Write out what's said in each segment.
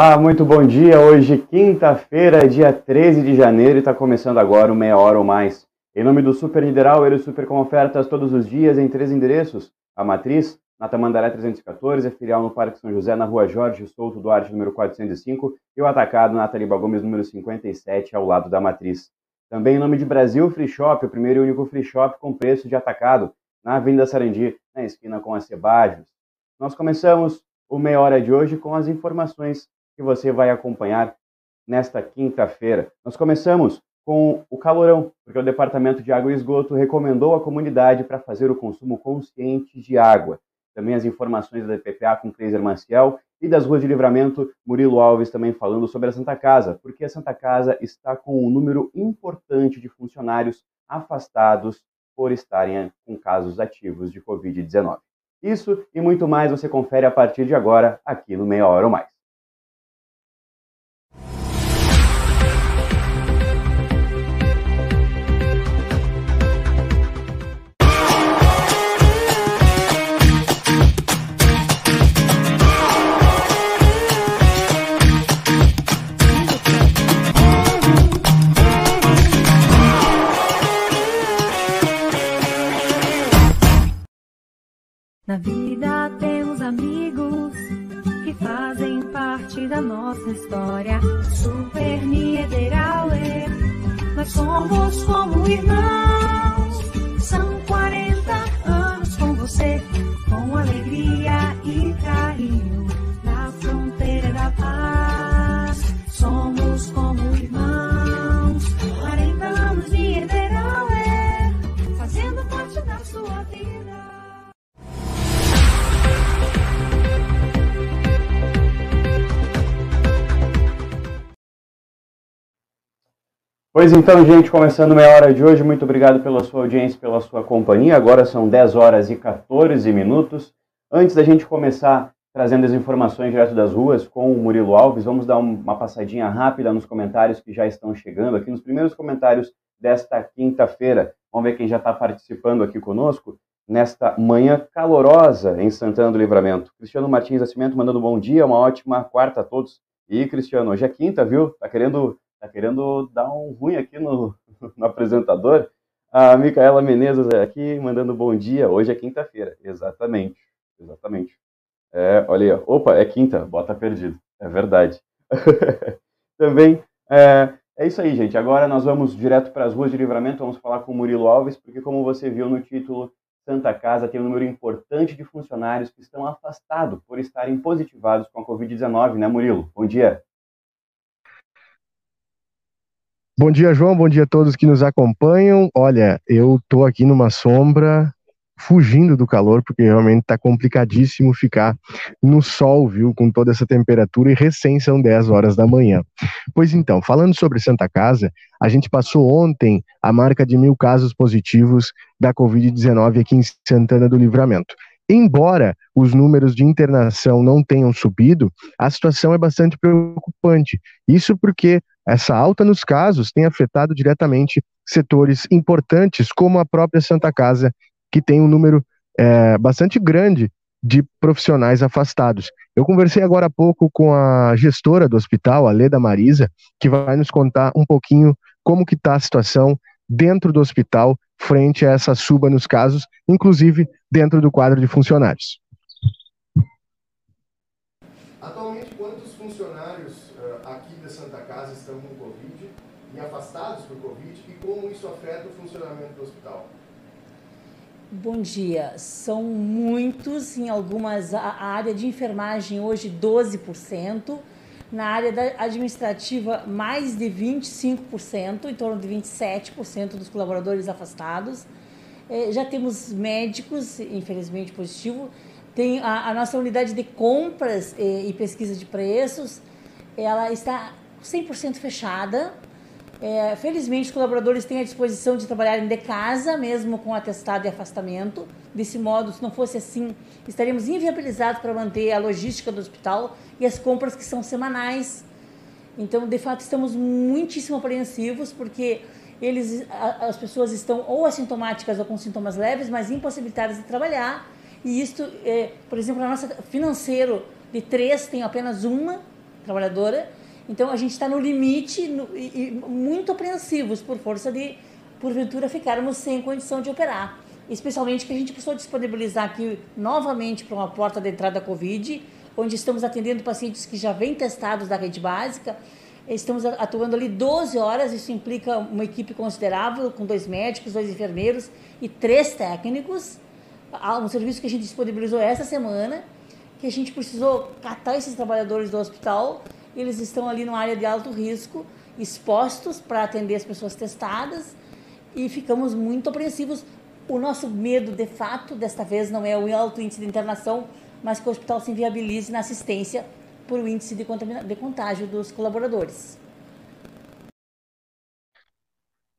Olá, muito bom dia. Hoje, quinta-feira, dia 13 de janeiro, e está começando agora o Meia Hora ou Mais. Em nome do Super Nideral, ele super com ofertas todos os dias em três endereços. A Matriz, na Tamandaré 314, a filial no Parque São José, na rua Jorge Souto Duarte, número 405, e o Atacado na Taliba Gomes, número 57, ao lado da Matriz. Também em nome de Brasil Free Shop, o primeiro e único free shop com preço de atacado, na Avenida Sarandi, na esquina com a Cebajos. Nós começamos o Meia Hora de hoje com as informações que você vai acompanhar nesta quinta-feira. Nós começamos com o calorão, porque o Departamento de Água e Esgoto recomendou à comunidade para fazer o consumo consciente de água. Também as informações da DPPA com Cleiser Maciel e das ruas de livramento, Murilo Alves também falando sobre a Santa Casa, porque a Santa Casa está com um número importante de funcionários afastados por estarem com casos ativos de Covid-19. Isso e muito mais você confere a partir de agora aqui no Meia Hora ou Mais. Na vida temos amigos que fazem parte da nossa história. Super Niederauer, nós somos como irmãos. Pois então, gente, começando meia hora de hoje, muito obrigado pela sua audiência, pela sua companhia. Agora são 10 horas e 14 minutos. Antes da gente começar trazendo as informações direto das ruas com o Murilo Alves, vamos dar uma passadinha rápida nos comentários que já estão chegando aqui, nos primeiros comentários desta quinta-feira. Vamos ver quem já está participando aqui conosco nesta manhã calorosa em Santana do Livramento. Cristiano Martins Nascimento mandando bom dia, uma ótima quarta a todos. E Cristiano, hoje é quinta, viu? Tá querendo tá querendo dar um ruim aqui no, no apresentador. A Micaela Menezes aqui mandando bom dia. Hoje é quinta-feira. Exatamente. Exatamente. É, olha aí, opa, é quinta, bota perdido. É verdade. Também é, é isso aí, gente. Agora nós vamos direto para as ruas de livramento. Vamos falar com o Murilo Alves, porque, como você viu no título, Santa Casa tem um número importante de funcionários que estão afastados por estarem positivados com a Covid-19, né, Murilo? Bom dia. Bom dia, João. Bom dia a todos que nos acompanham. Olha, eu tô aqui numa sombra, fugindo do calor, porque realmente tá complicadíssimo ficar no sol, viu, com toda essa temperatura e recém são 10 horas da manhã. Pois então, falando sobre Santa Casa, a gente passou ontem a marca de mil casos positivos da Covid-19 aqui em Santana do Livramento. Embora os números de internação não tenham subido, a situação é bastante preocupante. Isso porque essa alta nos casos tem afetado diretamente setores importantes, como a própria Santa Casa, que tem um número é, bastante grande de profissionais afastados. Eu conversei agora há pouco com a gestora do hospital, a Leda Marisa, que vai nos contar um pouquinho como que está a situação dentro do hospital frente a essa suba nos casos, inclusive dentro do quadro de funcionários. Atualmente, quantos funcionários uh, aqui da Santa Casa estão com Covid e afastados por Covid e como isso afeta o funcionamento do hospital? Bom dia. São muitos, em algumas, a área de enfermagem hoje 12%, na área administrativa mais de 25%, em torno de 27% dos colaboradores afastados. É, já temos médicos, infelizmente positivo, tem a, a nossa unidade de compras e, e, pesquisa de preços, ela está 100% fechada. É, felizmente, os colaboradores têm a disposição de trabalharem de casa, mesmo com atestado e afastamento. Desse modo, se não fosse assim, estaríamos inviabilizados para manter a logística do hospital e as compras que são semanais. Então, de fato, estamos muitíssimo apreensivos, porque eles, as pessoas estão ou assintomáticas ou com sintomas leves, mas impossibilitadas de trabalhar. E isto, é, por exemplo, na nossa financeiro de três tem apenas uma trabalhadora. Então a gente está no limite no, e, e, muito apreensivos por força de, porventura, ficarmos sem condição de operar. Especialmente que a gente precisou disponibilizar aqui novamente para uma porta de entrada da Covid, onde estamos atendendo pacientes que já vêm testados da rede básica. Estamos atuando ali 12 horas, isso implica uma equipe considerável, com dois médicos, dois enfermeiros e três técnicos. Um serviço que a gente disponibilizou essa semana, que a gente precisou catar esses trabalhadores do hospital eles estão ali numa área de alto risco, expostos para atender as pessoas testadas e ficamos muito apreensivos. O nosso medo, de fato, desta vez não é o alto índice de internação, mas que o hospital se inviabilize na assistência por o índice de, de contágio dos colaboradores.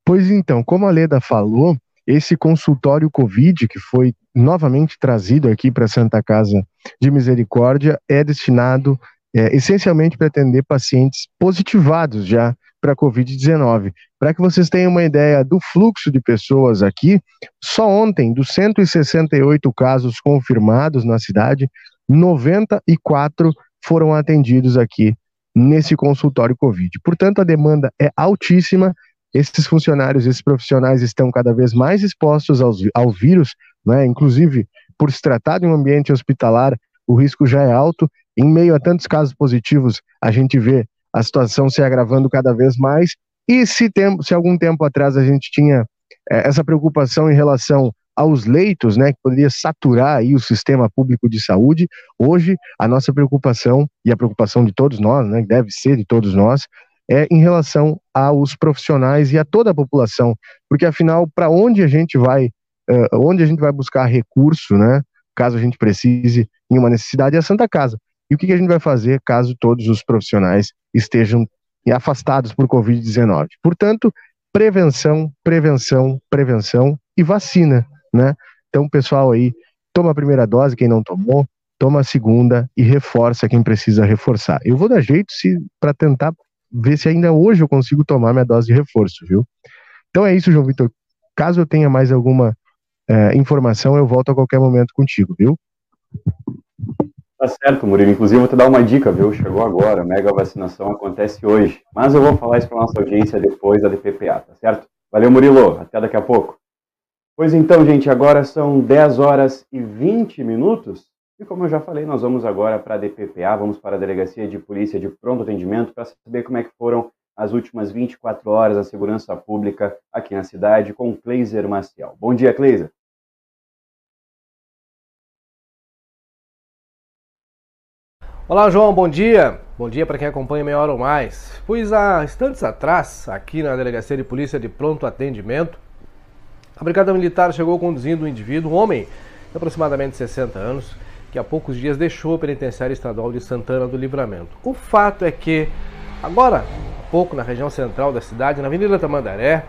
Pois então, como a Leda falou, esse consultório Covid, que foi novamente trazido aqui para Santa Casa de Misericórdia, é destinado é, essencialmente para atender pacientes positivados já para a Covid-19. Para que vocês tenham uma ideia do fluxo de pessoas aqui, só ontem, dos 168 casos confirmados na cidade, 94 foram atendidos aqui nesse consultório Covid. Portanto, a demanda é altíssima. Esses funcionários, esses profissionais estão cada vez mais expostos ao vírus, né? inclusive por se tratar de um ambiente hospitalar, o risco já é alto em meio a tantos casos positivos, a gente vê a situação se agravando cada vez mais. E se, tem, se algum tempo atrás a gente tinha é, essa preocupação em relação aos leitos, né, que poderia saturar aí o sistema público de saúde, hoje a nossa preocupação, e a preocupação de todos nós, né, deve ser de todos nós, é em relação aos profissionais e a toda a população, porque afinal, para onde a gente vai, uh, onde a gente vai buscar recurso, né, caso a gente precise em uma necessidade, é a Santa Casa. E o que, a gente vai fazer caso todos os profissionais estejam afastados por Covid-19? Portanto, prevenção, prevenção, prevenção e vacina, né? Então, pessoal aí, toma a primeira dose, quem não tomou, toma a segunda e reforça quem precisa reforçar. Eu vou dar jeito se para tentar ver se ainda hoje eu consigo tomar minha dose de reforço, viu? Então é isso, João Vitor. Caso eu tenha mais alguma é, informação, eu volto a qualquer momento contigo, viu? Tá certo, Murilo. Inclusive, vou te dar uma dica, viu? Chegou agora, mega vacinação acontece hoje. Mas eu vou falar isso para nossa audiência depois da DPPA, tá certo? Valeu, Murilo. Até daqui a pouco. Pois então, gente, agora são 10 horas e 20 minutos. E como eu já falei, nós vamos agora para a DPPA, vamos para a Delegacia de Polícia de Pronto Atendimento para saber como é que foram as últimas 24 horas da segurança pública aqui na cidade com Cleiser Maciel. Bom dia, Cleiser. Olá, João, bom dia. Bom dia para quem acompanha Meia Hora ou Mais. Pois há instantes atrás, aqui na Delegacia de Polícia de Pronto Atendimento, a Brigada Militar chegou conduzindo um indivíduo, um homem de aproximadamente 60 anos, que há poucos dias deixou o penitenciário estadual de Santana do Livramento. O fato é que, agora, há pouco na região central da cidade, na Avenida Tamandaré,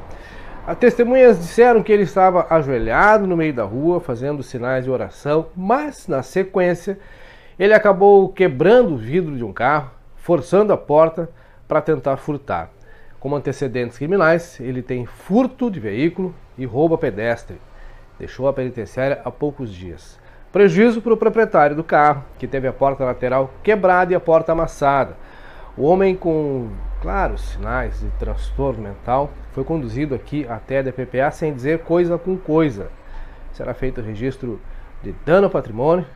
as testemunhas disseram que ele estava ajoelhado no meio da rua, fazendo sinais de oração, mas, na sequência, ele acabou quebrando o vidro de um carro, forçando a porta para tentar furtar. Como antecedentes criminais, ele tem furto de veículo e roubo a pedestre. Deixou a penitenciária há poucos dias. Prejuízo para o proprietário do carro, que teve a porta lateral quebrada e a porta amassada. O homem com claros sinais de transtorno mental foi conduzido aqui até a DPPA sem dizer coisa com coisa. Será feito o registro de dano ao patrimônio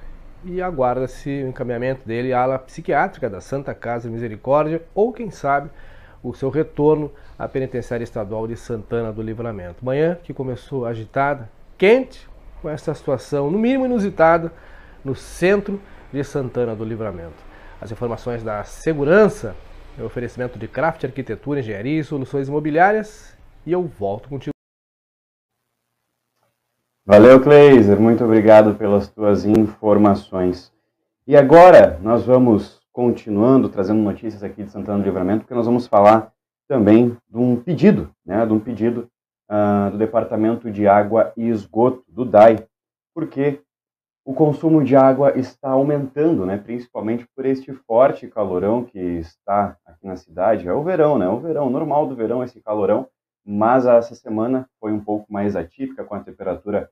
e aguarda-se o encaminhamento dele à ala psiquiátrica da Santa Casa Misericórdia ou, quem sabe, o seu retorno à penitenciária estadual de Santana do Livramento. Manhã que começou agitada, quente, com essa situação, no mínimo inusitada, no centro de Santana do Livramento. As informações da segurança, o oferecimento de craft, arquitetura, engenharia e soluções imobiliárias, e eu volto contigo. Valeu, Kleiser. Muito obrigado pelas tuas informações. E agora nós vamos continuando trazendo notícias aqui de Santana do Livramento, porque nós vamos falar também de um pedido, né, de um pedido uh, do Departamento de Água e Esgoto, do DAI, porque o consumo de água está aumentando, né, principalmente por este forte calorão que está aqui na cidade. É o verão, né, o verão normal do verão, esse calorão, mas essa semana foi um pouco mais atípica, com a temperatura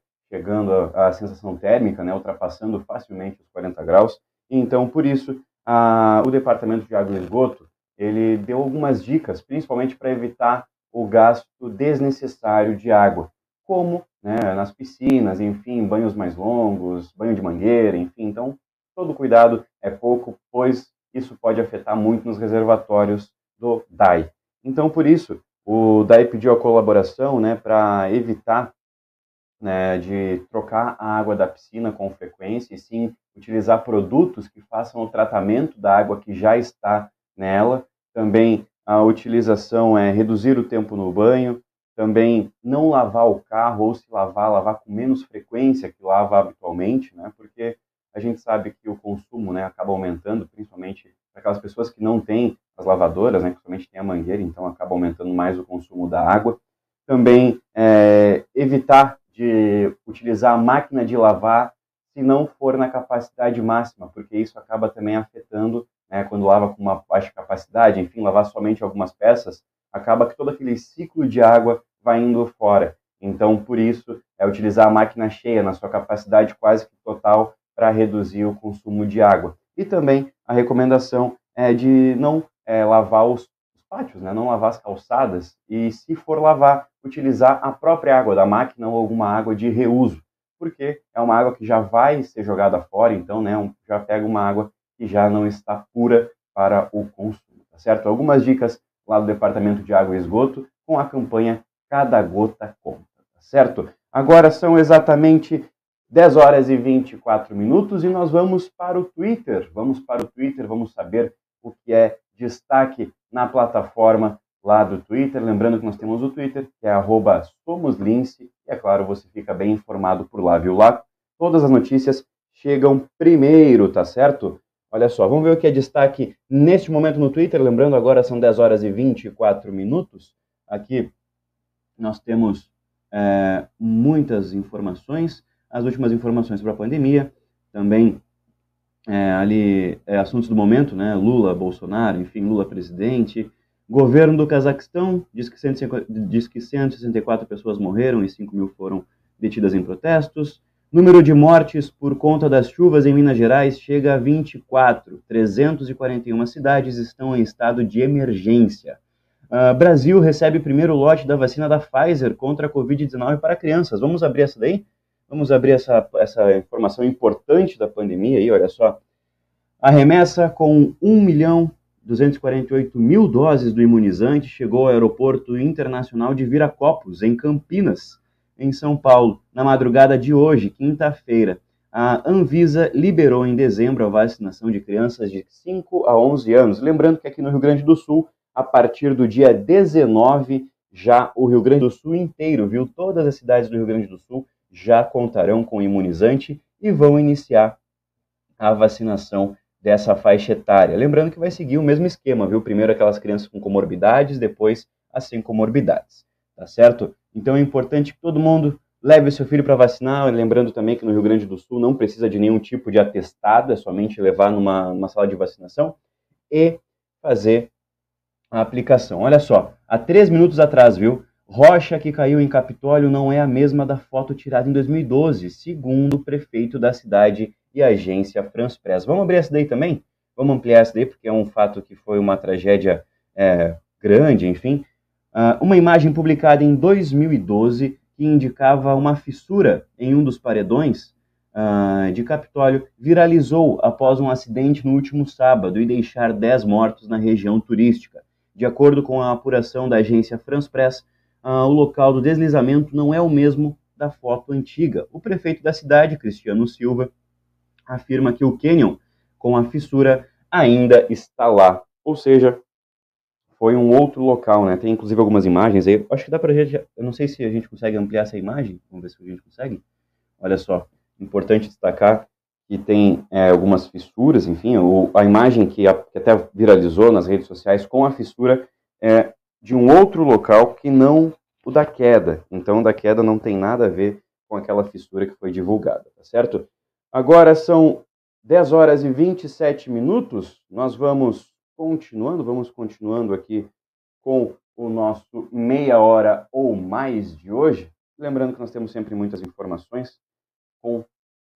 chegando à sensação térmica, né, ultrapassando facilmente os 40 graus. Então, por isso, a, o Departamento de Água e Esgoto ele deu algumas dicas, principalmente para evitar o gasto desnecessário de água, como né, nas piscinas, enfim, banhos mais longos, banho de mangueira, enfim. Então, todo cuidado é pouco, pois isso pode afetar muito nos reservatórios do DAI. Então, por isso, o DAI pediu a colaboração né, para evitar né, de trocar a água da piscina com frequência e sim utilizar produtos que façam o tratamento da água que já está nela. Também a utilização é reduzir o tempo no banho, também não lavar o carro ou se lavar, lavar com menos frequência que lava habitualmente, né? Porque a gente sabe que o consumo, né, acaba aumentando, principalmente para aquelas pessoas que não têm as lavadoras, né, principalmente tem a mangueira, então acaba aumentando mais o consumo da água. Também é, evitar de utilizar a máquina de lavar se não for na capacidade máxima, porque isso acaba também afetando, né, quando lava com uma baixa capacidade, enfim, lavar somente algumas peças, acaba que todo aquele ciclo de água vai indo fora. Então, por isso, é utilizar a máquina cheia na sua capacidade quase que total para reduzir o consumo de água. E também a recomendação é de não é, lavar os pátios, né? não lavar as calçadas e, se for lavar, utilizar a própria água da máquina ou alguma água de reuso, porque é uma água que já vai ser jogada fora, então né, já pega uma água que já não está pura para o consumo, tá certo? Algumas dicas lá do Departamento de Água e Esgoto com a campanha Cada Gota Conta, tá certo? Agora são exatamente 10 horas e 24 minutos e nós vamos para o Twitter. Vamos para o Twitter, vamos saber o que é destaque na plataforma lá do Twitter. Lembrando que nós temos o Twitter, que é SomosLince, e é claro, você fica bem informado por lá, viu? Lá todas as notícias chegam primeiro, tá certo? Olha só, vamos ver o que é destaque neste momento no Twitter. Lembrando, agora são 10 horas e 24 minutos. Aqui nós temos é, muitas informações. As últimas informações sobre a pandemia, também é, ali é, assuntos do momento, né? Lula, Bolsonaro, enfim, Lula presidente. Governo do Cazaquistão diz que, 150, diz que 164 pessoas morreram e 5 mil foram detidas em protestos. Número de mortes por conta das chuvas em Minas Gerais chega a 24. 341 cidades estão em estado de emergência. Uh, Brasil recebe primeiro lote da vacina da Pfizer contra a Covid-19 para crianças. Vamos abrir essa daí? Vamos abrir essa, essa informação importante da pandemia aí, olha só. A remessa com 1 milhão 248 mil doses do imunizante chegou ao aeroporto internacional de Viracopos, em Campinas, em São Paulo, na madrugada de hoje, quinta-feira. A Anvisa liberou em dezembro a vacinação de crianças de 5 a 11 anos. Lembrando que aqui no Rio Grande do Sul, a partir do dia 19, já o Rio Grande do Sul inteiro, viu? Todas as cidades do Rio Grande do Sul já contarão com imunizante e vão iniciar a vacinação dessa faixa etária. Lembrando que vai seguir o mesmo esquema, viu? Primeiro aquelas crianças com comorbidades, depois as sem comorbidades, tá certo? Então é importante que todo mundo leve seu filho para vacinar, lembrando também que no Rio Grande do Sul não precisa de nenhum tipo de atestado, é somente levar numa, numa sala de vacinação e fazer a aplicação. Olha só, há três minutos atrás, viu? Rocha que caiu em Capitólio não é a mesma da foto tirada em 2012, segundo o prefeito da cidade e a agência France Press. Vamos abrir essa daí também? Vamos ampliar essa daí, porque é um fato que foi uma tragédia é, grande, enfim. Uh, uma imagem publicada em 2012 que indicava uma fissura em um dos paredões uh, de Capitólio viralizou após um acidente no último sábado e deixar 10 mortos na região turística. De acordo com a apuração da agência France Press, ah, o local do deslizamento não é o mesmo da foto antiga. O prefeito da cidade, Cristiano Silva, afirma que o cânion com a fissura ainda está lá. Ou seja, foi um outro local, né? Tem inclusive algumas imagens aí. Acho que dá pra gente. Eu não sei se a gente consegue ampliar essa imagem. Vamos ver se a gente consegue. Olha só. Importante destacar que tem é, algumas fissuras, enfim, o, a imagem que, a, que, até viralizou nas redes sociais com a fissura é de um outro local que não o da queda. Então, o da queda não tem nada a ver com aquela fissura que foi divulgada, tá certo? Agora são 10 horas e 27 minutos. Nós vamos continuando, vamos continuando aqui com o nosso meia hora ou mais de hoje. Lembrando que nós temos sempre muitas informações com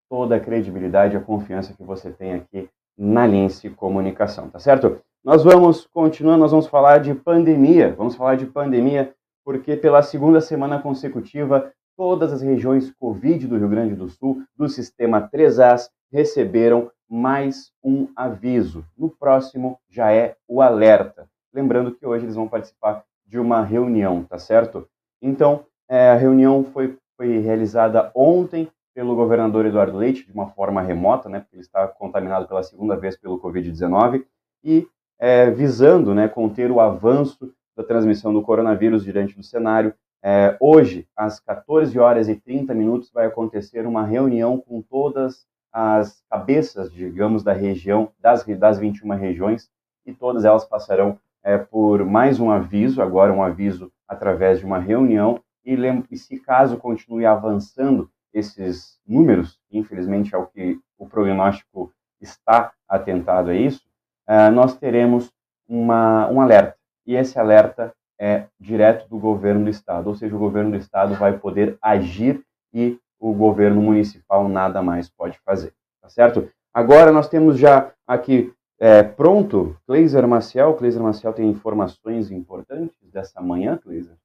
toda a credibilidade e a confiança que você tem aqui na Lince Comunicação, tá certo? Nós vamos continuar, nós vamos falar de pandemia, vamos falar de pandemia porque pela segunda semana consecutiva todas as regiões Covid do Rio Grande do Sul, do sistema 3As, receberam mais um aviso. No próximo já é o alerta. Lembrando que hoje eles vão participar de uma reunião, tá certo? Então, é, a reunião foi, foi realizada ontem pelo governador Eduardo Leite, de uma forma remota, né, porque ele está contaminado pela segunda vez pelo Covid-19, e é, visando né, conter o avanço da transmissão do coronavírus diante do cenário. É, hoje, às 14 horas e 30 minutos, vai acontecer uma reunião com todas as cabeças, digamos, da região, das, das 21 regiões, e todas elas passarão é, por mais um aviso, agora um aviso através de uma reunião, e, e se caso continue avançando esses números, infelizmente é o que o prognóstico está atentado a isso, é, nós teremos uma, um alerta, e esse alerta é direto do governo do estado, ou seja, o governo do estado vai poder agir e o governo municipal nada mais pode fazer, tá certo? Agora nós temos já aqui é, pronto Cleiser Maciel. Cleiser Maciel tem informações importantes dessa manhã, Cleiser.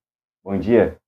Bom dia.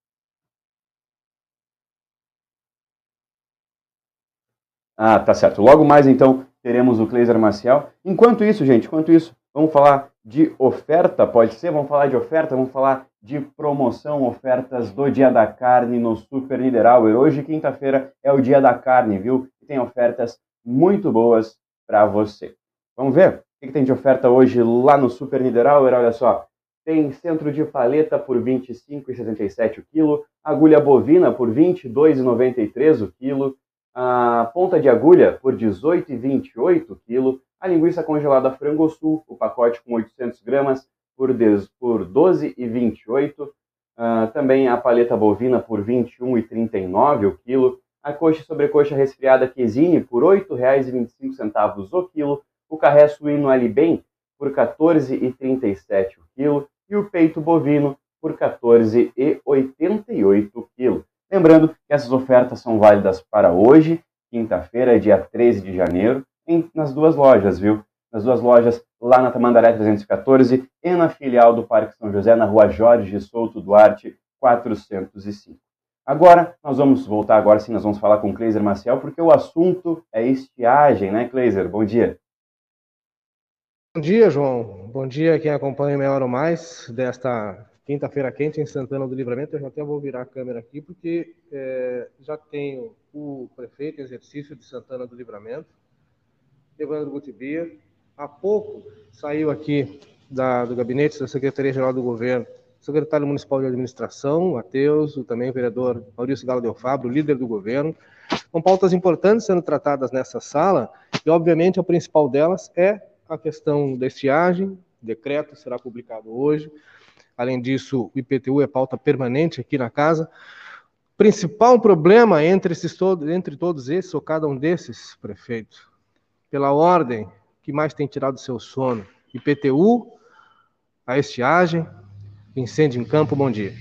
Ah, tá certo. Logo mais então teremos o Cleiser Maciel. Enquanto isso, gente, enquanto isso, vamos falar de oferta, pode ser? Vamos falar de oferta, vamos falar de promoção, ofertas do Dia da Carne no Super Niederauer. Hoje, quinta-feira, é o Dia da Carne, viu? Tem ofertas muito boas para você. Vamos ver o que, tem de oferta hoje lá no Super Niederauer? Olha só, tem centro de paleta por R$ 25,77 o quilo, agulha bovina por R$ 22,93 o quilo, a ponta de agulha por R$ 18,28 o quilo, a linguiça congelada frango sul, o pacote com 800 gramas, por, por 12,28. Uh, ah, também a paleta bovina por R$ 21,39 o quilo. A coxa e sobrecoxa resfriada quesine por R$ 8,25 o quilo. O carré suíno alibem por R$ 14,37 o quilo. E o peito bovino por R$ 14,88 o quilo. Lembrando que essas ofertas são válidas para hoje, quinta-feira, dia 13 de janeiro, em, nas duas lojas, viu? Nas duas lojas, lá na Tamandaré 314 e na filial do Parque São José, na rua Jorge Souto Duarte 405. Agora, nós vamos voltar agora sim, nós vamos falar com o Kleiser Maciel, porque o assunto é estiagem, né, Kleiser? Bom dia. Bom dia, João. Bom dia quem acompanha Meia Hora Mais desta quinta-feira quente em Santana do Livramento. Eu já até vou virar a câmera aqui, porque é, já tenho o prefeito em exercício de Santana do Livramento, Evandro Gutibia. Há pouco saiu aqui da, do gabinete da Secretaria-Geral do Governo, secretário municipal de administração, Matheus, também o vereador Maurício Galo Del Fabro, líder do governo, com pautas importantes sendo tratadas nessa sala, e obviamente a principal delas é a questão da estiagem, o decreto será publicado hoje. Além disso, o IPTU é pauta permanente aqui na casa. Principal problema entre, esses, entre todos esses, ou cada um desses, prefeito, pela ordem que mais tem tirado seu sono. IPTU, a estiagem, incêndio em campo, bom dia.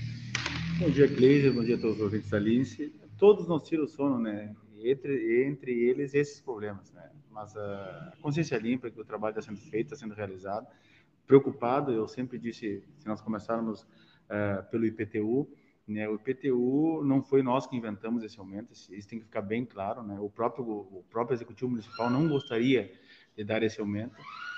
Bom dia, Cleiser, bom dia a todos os ouvintes da Lince. Todos nos tiram o sono, né? Entre, entre eles, esses problemas, né? Mas a consciência limpa que o trabalho está sendo feito, está sendo realizado. Preocupado, eu sempre disse, se nós começarmos uh, pelo IPTU, né, o IPTU não foi nós que inventamos esse aumento, isso tem que ficar bem claro. Né? O, próprio, o próprio Executivo Municipal não gostaria de dar esse aumento,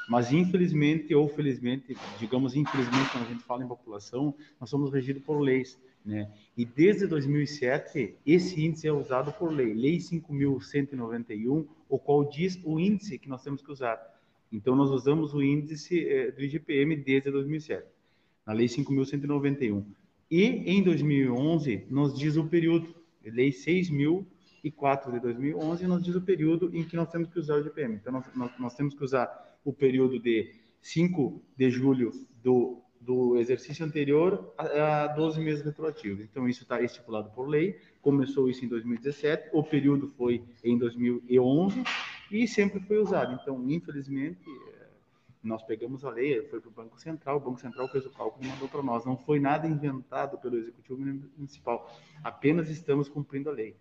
mas infelizmente ou felizmente, digamos infelizmente, quando a gente fala em população, nós somos regidos por leis. Né? E desde 2007, esse índice é usado por lei, Lei 5.191, o qual diz o índice que nós temos que usar. Então, nós usamos o índice eh, do IGPM desde 2007, na Lei 5.191. E em 2011 nos diz o período, lei 6.004 de 2011 nos diz o período em que nós temos que usar o GPM. Então nós, nós, nós temos que usar o período de 5 de julho do, do exercício anterior a, a 12 meses retroativos. Então isso está estipulado por lei, começou isso em 2017, o período foi em 2011 e sempre foi usado. Então, infelizmente, nós pegamos a lei, foi para o Banco Central, o Banco Central fez o cálculo e mandou para nós. Não foi nada inventado pelo Executivo Municipal, apenas estamos cumprindo a lei.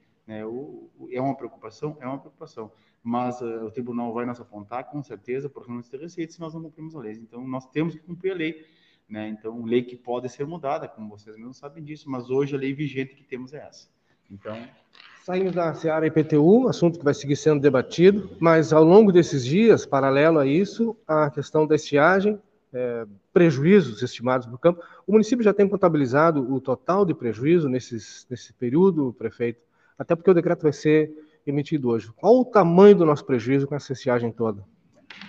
O, o, é uma preocupação? É uma preocupação. mas uh, o tribunal vai nos apontar com certeza por não ter receita se nós não cumprimos a lei. Então nós temos que cumprir a lei, né? Então lei que pode ser mudada, como vocês mesmos sabem disso, mas hoje a lei vigente que temos é essa. Então Saímos da Seara IPTU, assunto que vai seguir sendo debatido, mas ao longo desses dias, paralelo a isso, a questão da estiagem, é, prejuízos estimados no campo. O município já tem contabilizado o total de prejuízo nesses, nesse período, prefeito? Até porque o decreto vai ser emitido hoje. Qual o tamanho do nosso prejuízo com essa estiagem toda?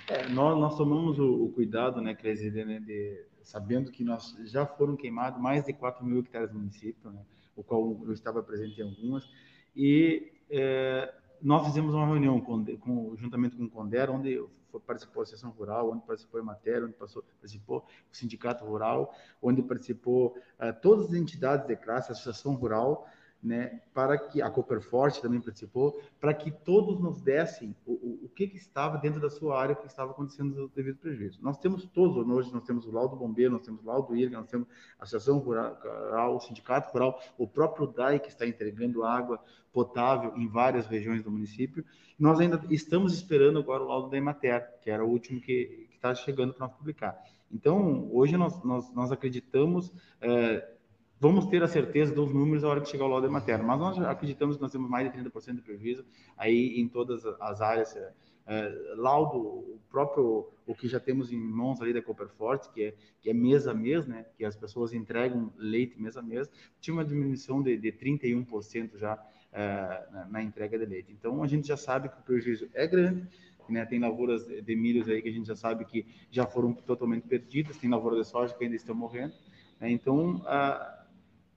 É, nós, nós, tomamos o, o cuidado, né, Clesi, de, né, de, sabendo que nós já foram queimados mais de 4 mil hectares no município, né, o qual eu estava presente em algumas, e é, nós fizemos uma reunião com, com, juntamente com o Conder, onde participou a Associação Rural, onde participou a Matéria, onde passou, participou o Sindicato Rural, onde participou é, todas as entidades de classe, a Associação Rural, né, para que a Copperforte também participou, para que todos nos dessem o, o, o que, que, estava dentro da sua área, o que estava acontecendo devido prejuízo. Nós temos todos, hoje nós temos o laudo bombeiro, nós temos o laudo IRGA, nós temos a Associação Rural, o Sindicato Rural, o próprio DAI que está entregando água potável em várias regiões do município. Nós ainda estamos esperando agora o laudo da Emater, que era o último que está chegando para nós publicar. Então, hoje nós, nós, nós acreditamos... É, vamos ter a certeza dos números na hora que chegar o laudo matéria. Mas nós acreditamos que nós temos mais de 30% de prejuízo aí em todas as áreas. É, é, laudo, o próprio, o que já temos em mãos ali da Copperforte, que é, que é mês a mês, né, que as pessoas entregam leite mês a mês, tinha uma diminuição de, de 31% já é, na, na entrega de leite. Então, a gente já sabe que o prejuízo é grande, né? Tem lavouras de milhos aí que a gente já sabe que já foram totalmente perdidas, tem lavoura de soja que ainda estão morrendo. Né? Então, a,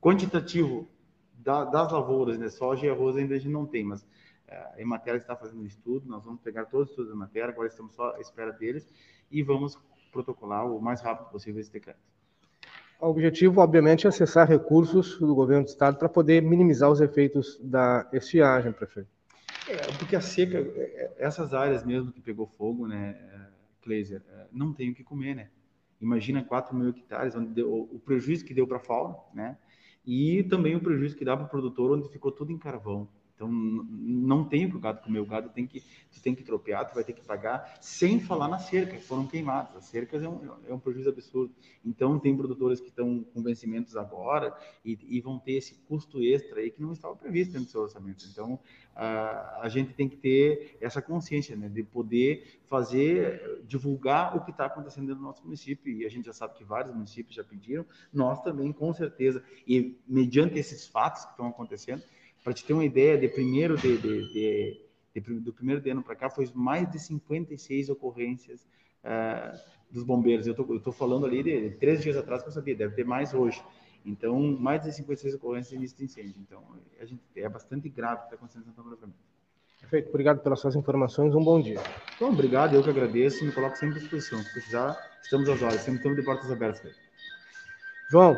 quantitativo da, das lavouras, né? Soja e arroz ainda a gente não tem, mas é, a Emater está fazendo um estudo, nós vamos pegar todos os estudos da matéria, agora estamos só à espera deles e vamos protocolar o mais rápido possível esse decreto. O objetivo, obviamente, é acessar recursos do governo do estado para poder minimizar os efeitos da estiagem, prefeito. É, porque a seca, é, é, essas áreas mesmo que pegou fogo, né, Kleiser, não tem o que comer, né? Imagina 4 mil hectares, onde deu, o prejuízo que deu para a fauna, né? E também o prejuízo que dá para o produtor, onde ficou tudo em carvão. Então, não tem o que o gado comer. O gado tem que, tu tem que tropear, tu vai ter que pagar, sem falar na cerca, que foram queimadas. As cercas é um, é um prejuízo absurdo. Então, tem produtores que estão com vencimentos agora e, e, vão ter esse custo extra aí que não estava previsto dentro do seu orçamento. Então, a, a gente tem que ter essa consciência, né, de poder fazer, divulgar o que está acontecendo do nosso município. E a gente já sabe que vários municípios já pediram, nós também, com certeza. E mediante esses fatos que estão acontecendo, para te ter uma ideia, de primeiro de, de, de, de do primeiro de ano para cá, foi mais de 56 ocorrências uh, dos bombeiros. Eu estou falando ali de, de, três dias atrás que eu sabia, deve ter mais hoje. Então, mais de 56 ocorrências de incêndio. Então, a gente, é bastante grave o que está acontecendo em Santa Maria Perfeito, obrigado pelas suas informações, um bom dia. Então, obrigado, eu que agradeço e me coloco sempre à disposição. Se precisar, estamos às horas, sempre estamos de portas abertas. João,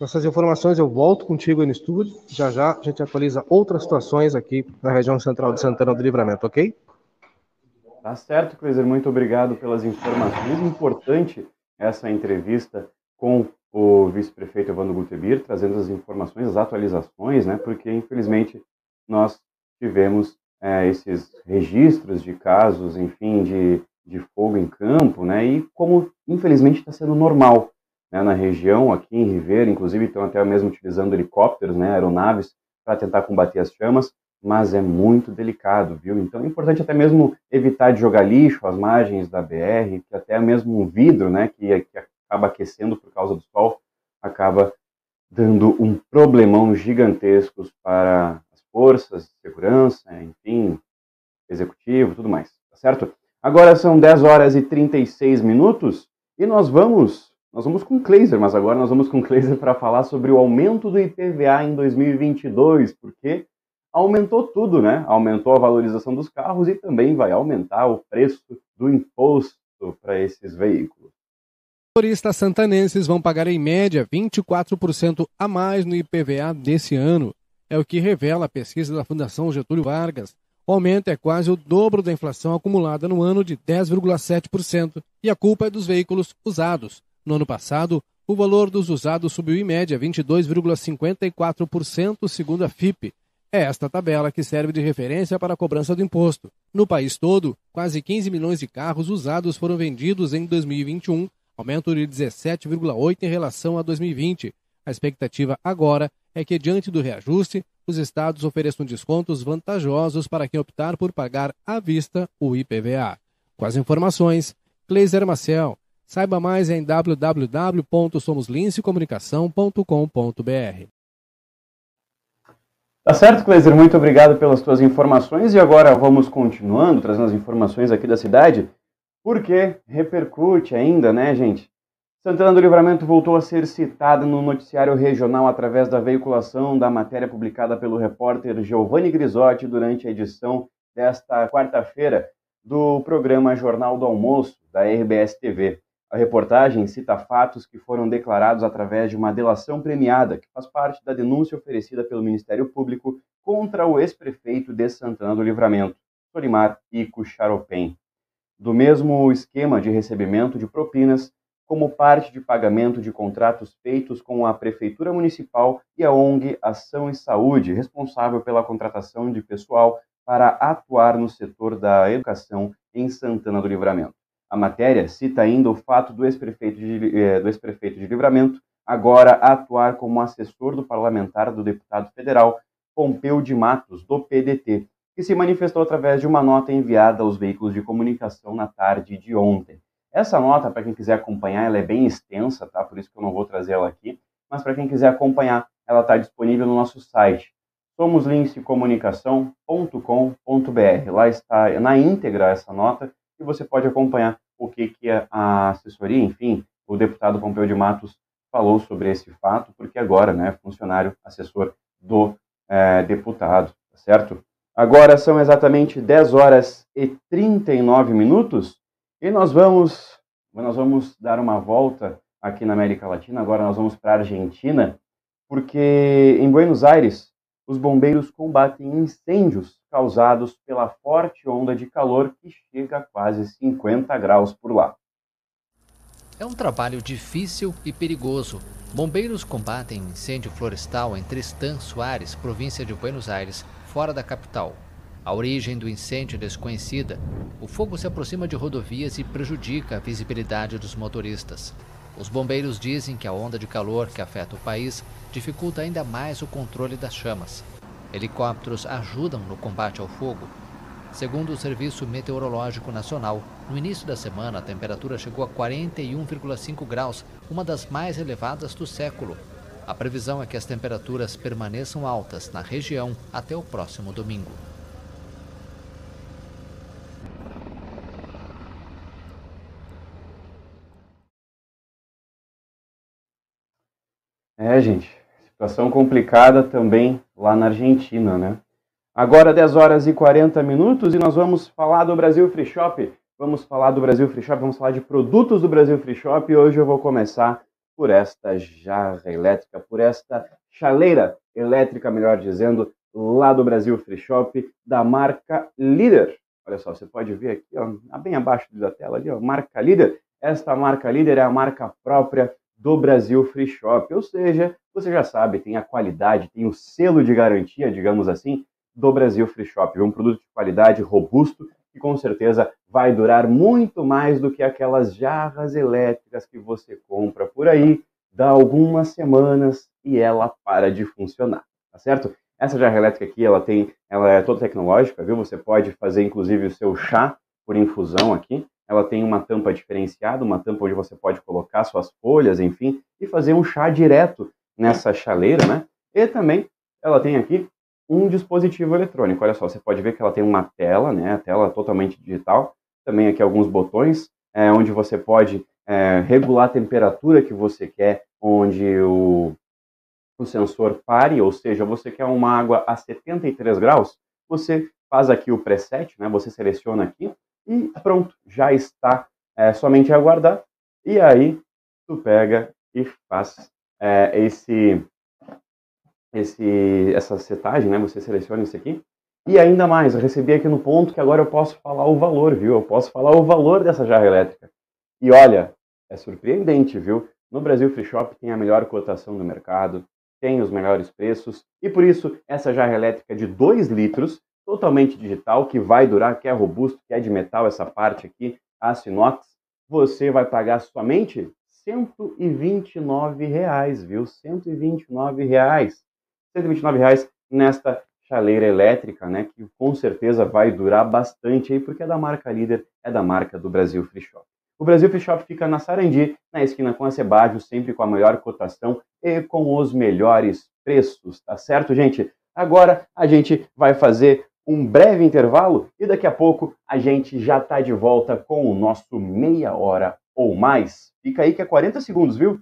essas informações eu volto contigo aí no estúdio. Já já a gente atualiza outras situações aqui na região central de Santana do Livramento, ok? Tá certo, Cleiser. Muito obrigado pelas informações. Importante essa entrevista com o vice-prefeito Evandro Gutebir, trazendo as informações, as atualizações, né? Porque, infelizmente, nós tivemos é, esses registros de casos, enfim, de, de fogo em campo, né? E como, infelizmente, está sendo normal né, na região, aqui em Ribeira, inclusive estão até mesmo utilizando helicópteros, né, aeronaves, para tentar combater as chamas, mas é muito delicado, viu? Então é importante até mesmo evitar de jogar lixo às margens da BR, que até mesmo um vidro, né, que, que acaba aquecendo por causa do sol, acaba dando um problemão gigantesco para as forças de segurança, enfim, executivo, tudo mais, tá certo? Agora são 10 horas e 36 minutos e nós vamos nós vamos com o Kleiser, mas agora nós vamos com o Kleiser para falar sobre o aumento do IPVA em 2022, porque aumentou tudo, né? Aumentou a valorização dos carros e também vai aumentar o preço do imposto para esses veículos. Motoristas santanenses vão pagar em média 24% a mais no IPVA desse ano. É o que revela a pesquisa da Fundação Getúlio Vargas. O aumento é quase o dobro da inflação acumulada no ano de 10,7%, e a culpa é dos veículos usados. No ano passado, o valor dos usados subiu em média 22,54%, segundo a FIP. É esta tabela que serve de referência para a cobrança do imposto. No país todo, quase 15 milhões de carros usados foram vendidos em 2021, aumento de 17,8 em relação a 2020. A expectativa agora é que, diante do reajuste, os estados ofereçam descontos vantajosos para quem optar por pagar à vista o IPVA. Com as informações, Cleiser Marcel. Saiba mais em www.somoslincecomunicação.com.br. Tá certo, Cleiser, muito obrigado pelas tuas informações e agora vamos continuando trazendo as informações aqui da cidade, porque repercute ainda, né, gente? Santana do Livramento voltou a ser citada no noticiário regional através da veiculação da matéria publicada pelo repórter Giovanni Grisotti durante a edição desta quarta-feira do programa Jornal do Almoço da RBS TV. A reportagem cita fatos que foram declarados através de uma delação premiada, que faz parte da denúncia oferecida pelo Ministério Público contra o ex-prefeito de Santana do Livramento, Solimar Ico Charopem. Do mesmo esquema de recebimento de propinas, como parte de pagamento de contratos feitos com a Prefeitura Municipal e a ONG Ação e Saúde, responsável pela contratação de pessoal para atuar no setor da educação em Santana do Livramento. A matéria cita ainda o fato do ex-prefeito de, eh, do ex-prefeito de Livramento agora atuar como assessor do parlamentar do deputado federal Pompeu de Matos, do PDT, que se manifestou através de uma nota enviada aos veículos de comunicação na tarde de ontem. Essa nota, para quem quiser acompanhar, ela é bem extensa, tá? Por isso que eu não vou trazer ela aqui, mas para quem quiser acompanhar, ela está disponível no nosso site somoslincecomunicação.com.br. Lá está na íntegra essa nota e você pode acompanhar o que, que a assessoria, enfim, o deputado Pompeu de Matos falou sobre esse fato, porque agora, né, funcionário assessor do é, deputado, tá certo? Agora são exatamente 10 horas e 39 minutos e nós vamos, nós vamos dar uma volta aqui na América Latina, agora nós vamos para a Argentina, porque em Buenos Aires os bombeiros combatem incêndios causados pela forte onda de calor que chega a quase 50 graus por lá. É um trabalho difícil e perigoso. Bombeiros combatem incêndio florestal em Tristan Soares, província de Buenos Aires, fora da capital. A origem do incêndio é desconhecida. O fogo se aproxima de rodovias e prejudica a visibilidade dos motoristas. Os bombeiros dizem que a onda de calor que afeta o país dificulta ainda mais o controle das chamas. Helicópteros ajudam no combate ao fogo. Segundo o Serviço Meteorológico Nacional, no início da semana a temperatura chegou a 41,5 graus, uma das mais elevadas do século. A previsão é que as temperaturas permaneçam altas na região até o próximo domingo. É, gente, situação complicada também lá na Argentina, né? Agora 10 horas e 40 minutos e nós vamos falar do Brasil Free Shop. Vamos falar do Brasil Free Shop, vamos falar de produtos do Brasil Free Shop e hoje eu vou começar por esta jarra elétrica, por esta chaleira elétrica, melhor dizendo, lá do Brasil Free Shop, da marca Líder. Olha só, você pode ver aqui, ó, bem abaixo da tela ali, ó, marca Líder. Esta marca Líder é a marca própria do Brasil Free Shop. Ou seja, você já sabe, tem a qualidade, tem o selo de garantia, digamos assim, do Brasil Free Shop. Um produto de qualidade robusto que com certeza vai durar muito mais do que aquelas jarras elétricas que você compra por aí, dá algumas semanas e ela para de funcionar, tá certo? Essa jarra elétrica aqui, ela tem, ela é toda tecnológica, viu? Você pode fazer inclusive o seu chá por infusão aqui. Ela tem uma tampa diferenciada, uma tampa onde você pode colocar suas folhas, enfim, e fazer um chá direto nessa chaleira, né? E também ela tem aqui um dispositivo eletrônico. Olha só, você pode ver que ela tem uma tela, né? A tela totalmente digital. Também aqui alguns botões, é, onde você pode é, regular a temperatura que você quer, onde o, o sensor pare, ou seja, você quer uma água a 73 graus, você faz aqui o preset, né? Você seleciona aqui e pronto, já está. É somente aguardar e aí tu pega e faz é, esse, esse, essa setagem, né? Você seleciona isso aqui. E ainda mais, eu recebi aqui no ponto que agora eu posso falar o valor, viu? Eu posso falar o valor dessa jarra elétrica. E olha, é surpreendente, viu? No Brasil Free Shop tem a melhor cotação do mercado, tem os melhores preços e por isso essa jarra elétrica de 2 litros, totalmente digital, que vai durar, que é robusto, que é de metal essa parte aqui, aço inox, você vai pagar somente 129 reais, viu? 129 reais. 129 reais nesta chaleira elétrica, né, que com certeza vai durar bastante aí, porque é da marca líder, é da marca do Brasil Free Shop. O Brasil Free Shop fica na Sarandi, na esquina com a Sebágio, sempre com a melhor cotação e com os melhores preços, tá certo, gente? Agora a gente vai fazer um breve intervalo e daqui a pouco a gente já tá de volta com o nosso meia hora ou mais. Fica aí que é 40 segundos, viu?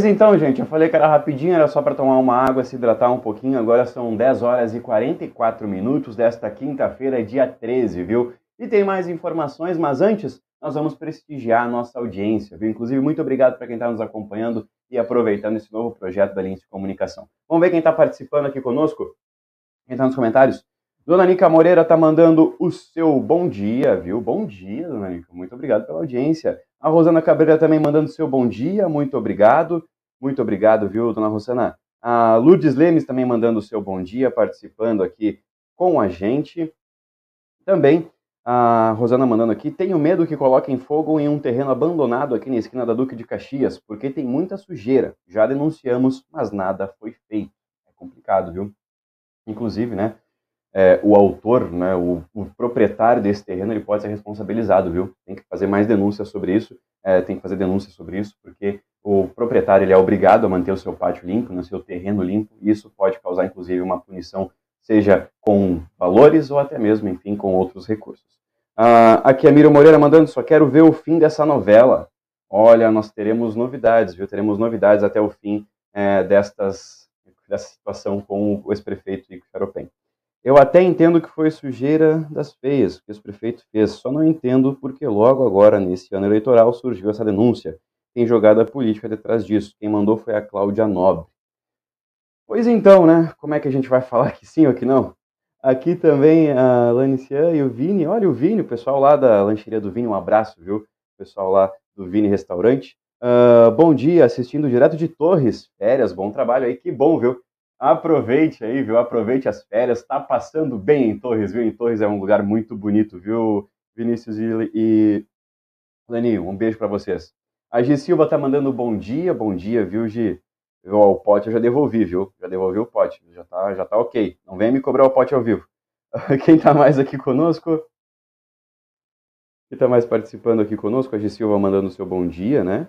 Pois então, gente, eu falei que era rapidinho, era só para tomar uma água, se hidratar um pouquinho. Agora são 10 horas e 44 minutos desta quinta-feira, dia 13, viu? E tem mais informações, mas antes nós vamos prestigiar a nossa audiência, viu? Inclusive, muito obrigado para quem está nos acompanhando e aproveitando esse novo projeto da Lince Comunicação. Vamos ver quem está participando aqui conosco? Quem está nos comentários? Dona Nica Moreira está mandando o seu bom dia, viu? Bom dia, Dona Nica. Muito obrigado pela audiência. A Rosana Cabreira também mandando o seu bom dia. Muito obrigado. Muito obrigado, viu, Dona Rosana? A Lourdes Lemes também mandando o seu bom dia, participando aqui com a gente. Também a Rosana mandando aqui, tenho medo que coloquem fogo em um terreno abandonado aqui na esquina da Duque de Caxias, porque tem muita sujeira. Já denunciamos, mas nada foi feito. É complicado, viu? Inclusive, né? é, o autor, né, o, o, proprietário desse terreno, ele pode ser responsabilizado, viu? Tem que fazer mais denúncias sobre isso, é, tem que fazer denúncias sobre isso, porque o proprietário ele é obrigado a manter o seu pátio limpo, né, seu terreno limpo, e isso pode causar, inclusive, uma punição, seja com valores ou até mesmo, enfim, com outros recursos. Ah, aqui a Miriam Moreira mandando, só quero ver o fim dessa novela. Olha, nós teremos novidades, viu? Teremos novidades até o fim é, destas, dessa situação com o ex-prefeito Ico Charopem. Eu até entendo que foi sujeira das feias que esse prefeito fez, só não entendo porque logo agora, nesse ano eleitoral, surgiu essa denúncia. Tem jogada política detrás disso. Quem mandou foi a Cláudia Nobre. Pois então, né? Como é que a gente vai falar que sim ou que não? Aqui também a Lanician e o Vini. Olha o Vini, o pessoal lá da lancheria do Vini, um abraço, viu? O pessoal lá do Vini Restaurante. Uh, bom dia, assistindo direto de Torres. Férias, bom trabalho aí, que bom, viu? Aproveite aí, viu? Aproveite as férias. Tá passando bem em Torres, viu? Em Torres é um lugar muito bonito, viu? Vinícius e, e... Um beijo para vocês. A Gi Silva tá mandando bom dia, bom dia, viu, Gi? Eu, o pote eu já devolvi, viu? Já devolvi o pote, já tá, já tá ok. Não vem me cobrar o pote ao vivo. Quem tá mais aqui conosco? Quem tá mais participando aqui conosco? A Gi Silva mandando o seu bom dia, né?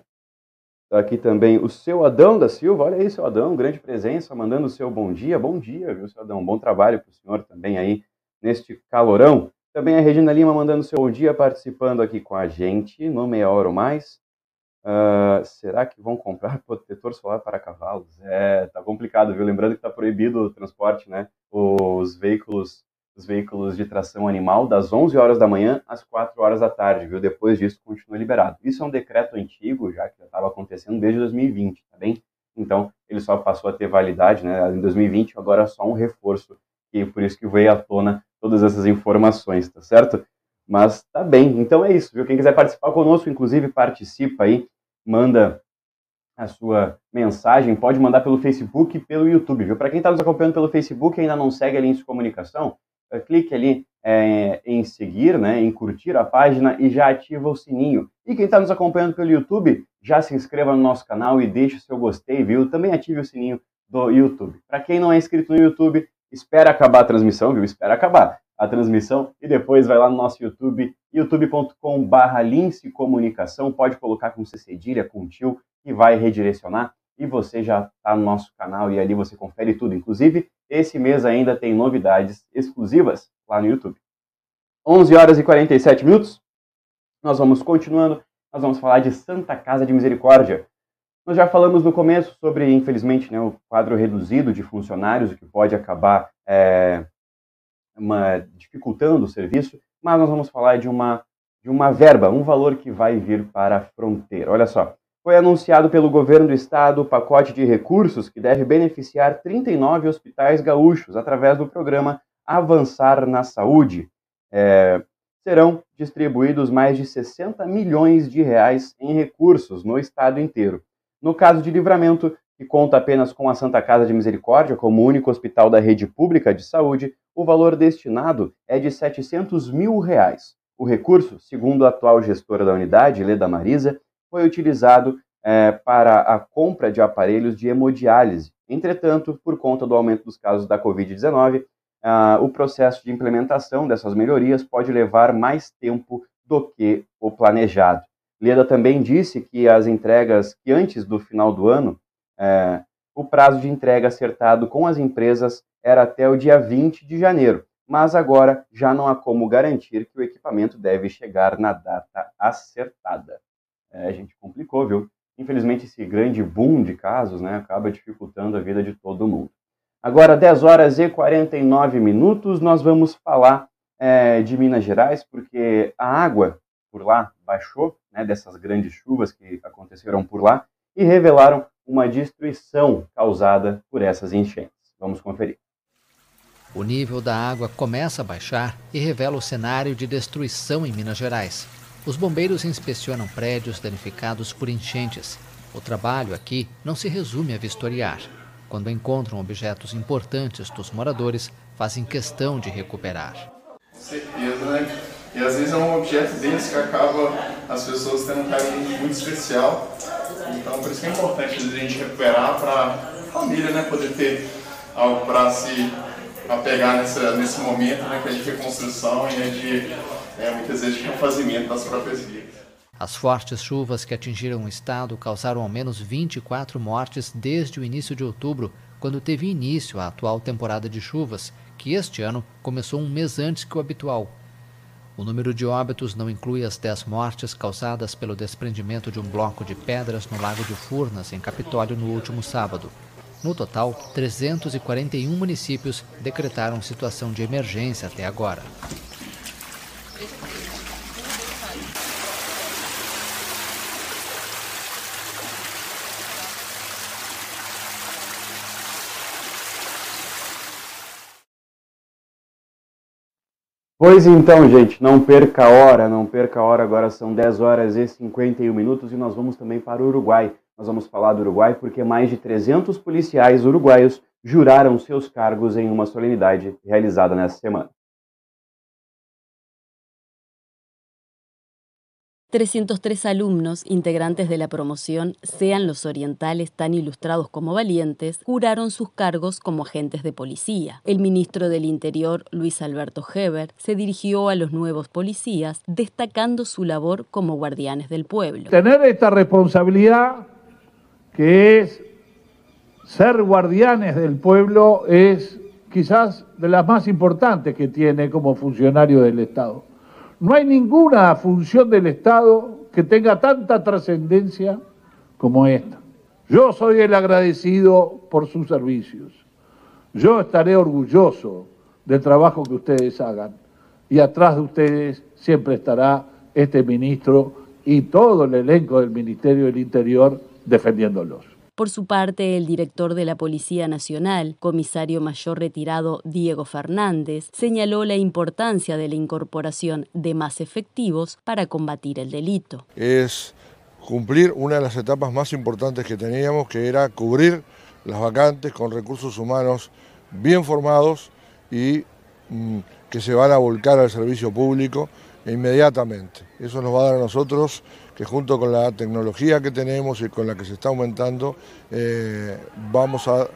Tá aqui também o seu Adão da Silva. Olha aí, seu Adão, grande presença, mandando o seu bom dia. Bom dia, viu, seu Adão? Bom trabalho para o senhor também aí neste calorão. Também a Regina Lima mandando o seu bom dia, participando aqui com a gente no Meia Hora ou Mais. Uh, será que vão comprar protetor solar para cavalos? É, tá complicado, viu? Lembrando que está proibido o transporte, né? Os veículos os veículos de tração animal das 11 horas da manhã às 4 horas da tarde, viu? Depois disso continua liberado. Isso é um decreto antigo, já que já estava acontecendo desde 2020, tá bem? Então, ele só passou a ter validade, né, em 2020, agora é só um reforço, e por isso que veio à tona todas essas informações, tá certo? Mas tá bem, então é isso, viu? Quem quiser participar conosco, inclusive, participa aí, manda a sua mensagem, pode mandar pelo Facebook e pelo YouTube, viu? Para quem está nos acompanhando pelo Facebook e ainda não segue a Linha de Comunicação, clique ali é, em seguir, né, em curtir a página e já ativa o sininho. E quem está nos acompanhando pelo YouTube, já se inscreva no nosso canal e deixe o seu gostei, viu? Também ative o sininho do YouTube. Para quem não é inscrito no YouTube, espera acabar a transmissão, viu? Espera acabar a transmissão e depois vai lá no nosso YouTube, youtube.com.br Lince Comunicação, pode colocar com cedilha, com tio, que vai redirecionar e você já está no nosso canal e ali você confere tudo. Inclusive, esse mês ainda tem novidades exclusivas lá no YouTube. 11 horas e 47 minutos. Nós vamos continuando. Nós vamos falar de Santa Casa de Misericórdia. Nós já falamos no começo sobre, infelizmente, né, o quadro reduzido de funcionários, o que pode acabar é, uma, dificultando o serviço, mas nós vamos falar de uma, de uma verba, um valor que vai vir para a fronteira. Olha só, foi anunciado pelo governo do estado o pacote de recursos que deve beneficiar 39 hospitais gaúchos através do programa Avançar na Saúde. É, serão distribuídos mais de 60 milhões de reais em recursos no estado inteiro. No caso de Livramento, que conta apenas com a Santa Casa de Misericórdia como único hospital da rede pública de saúde, o valor destinado é de 700 mil reais. O recurso, segundo a atual gestora da unidade, Leda Marisa, foi utilizado é, para a compra de aparelhos de hemodiálise. Entretanto, por conta do aumento dos casos da Covid-19, ah, o processo de implementação dessas melhorias pode levar mais tempo do que o planejado. Leda também disse que as entregas, que antes do final do ano, é, o prazo de entrega acertado com as empresas era até o dia 20 de janeiro, mas agora já não há como garantir que o equipamento deve chegar na data acertada. É, a gente complicou, viu? Infelizmente, esse grande boom de casos né, acaba dificultando a vida de todo mundo. Agora, 10 horas e 49 minutos, nós vamos falar é, de Minas Gerais, porque a água por lá baixou, né, dessas grandes chuvas que aconteceram por lá, e revelaram uma destruição causada por essas enchentes. Vamos conferir. O nível da água começa a baixar e revela o cenário de destruição em Minas Gerais. Os bombeiros inspecionam prédios danificados por enchentes. O trabalho aqui não se resume a vistoriar. Quando encontram objetos importantes dos moradores, fazem questão de recuperar. Com certeza, né? E às vezes é um objeto deles que acaba as pessoas tendo um carinho muito especial. Então por isso que é importante a gente recuperar para a família, né? Poder ter algo para se apegar nessa, nesse momento, né? Que é de reconstrução e é de, é, muitas vezes, de refazimento das próprias vidas. As fortes chuvas que atingiram o estado causaram ao menos 24 mortes desde o início de outubro, quando teve início a atual temporada de chuvas, que este ano começou um mês antes que o habitual. O número de óbitos não inclui as 10 mortes causadas pelo desprendimento de um bloco de pedras no Lago de Furnas, em Capitólio, no último sábado. No total, 341 municípios decretaram situação de emergência até agora. Pois então, gente, não perca a hora, não perca a hora, agora são 10 horas e 51 minutos e nós vamos também para o Uruguai. Nós vamos falar do Uruguai porque mais de 300 policiais uruguaios juraram seus cargos em uma solenidade realizada nesta semana. 303 alumnos, integrantes de la promoción Sean los Orientales tan ilustrados como valientes, juraron sus cargos como agentes de policía. El ministro del Interior, Luis Alberto Heber, se dirigió a los nuevos policías, destacando su labor como guardianes del pueblo. Tener esta responsabilidad que es ser guardianes del pueblo es quizás de las más importantes que tiene como funcionario del Estado. No hay ninguna función del Estado que tenga tanta trascendencia como esta. Yo soy el agradecido por sus servicios. Yo estaré orgulloso del trabajo que ustedes hagan. Y atrás de ustedes siempre estará este ministro y todo el elenco del Ministerio del Interior defendiéndolos. Por su parte, el director de la Policía Nacional, comisario mayor retirado Diego Fernández, señaló la importancia de la incorporación de más efectivos para combatir el delito. Es cumplir una de las etapas más importantes que teníamos, que era cubrir las vacantes con recursos humanos bien formados y mm, que se van a volcar al servicio público inmediatamente. Eso nos va a dar a nosotros que junto con la tecnología que tenemos y con la que se está aumentando, eh, vamos a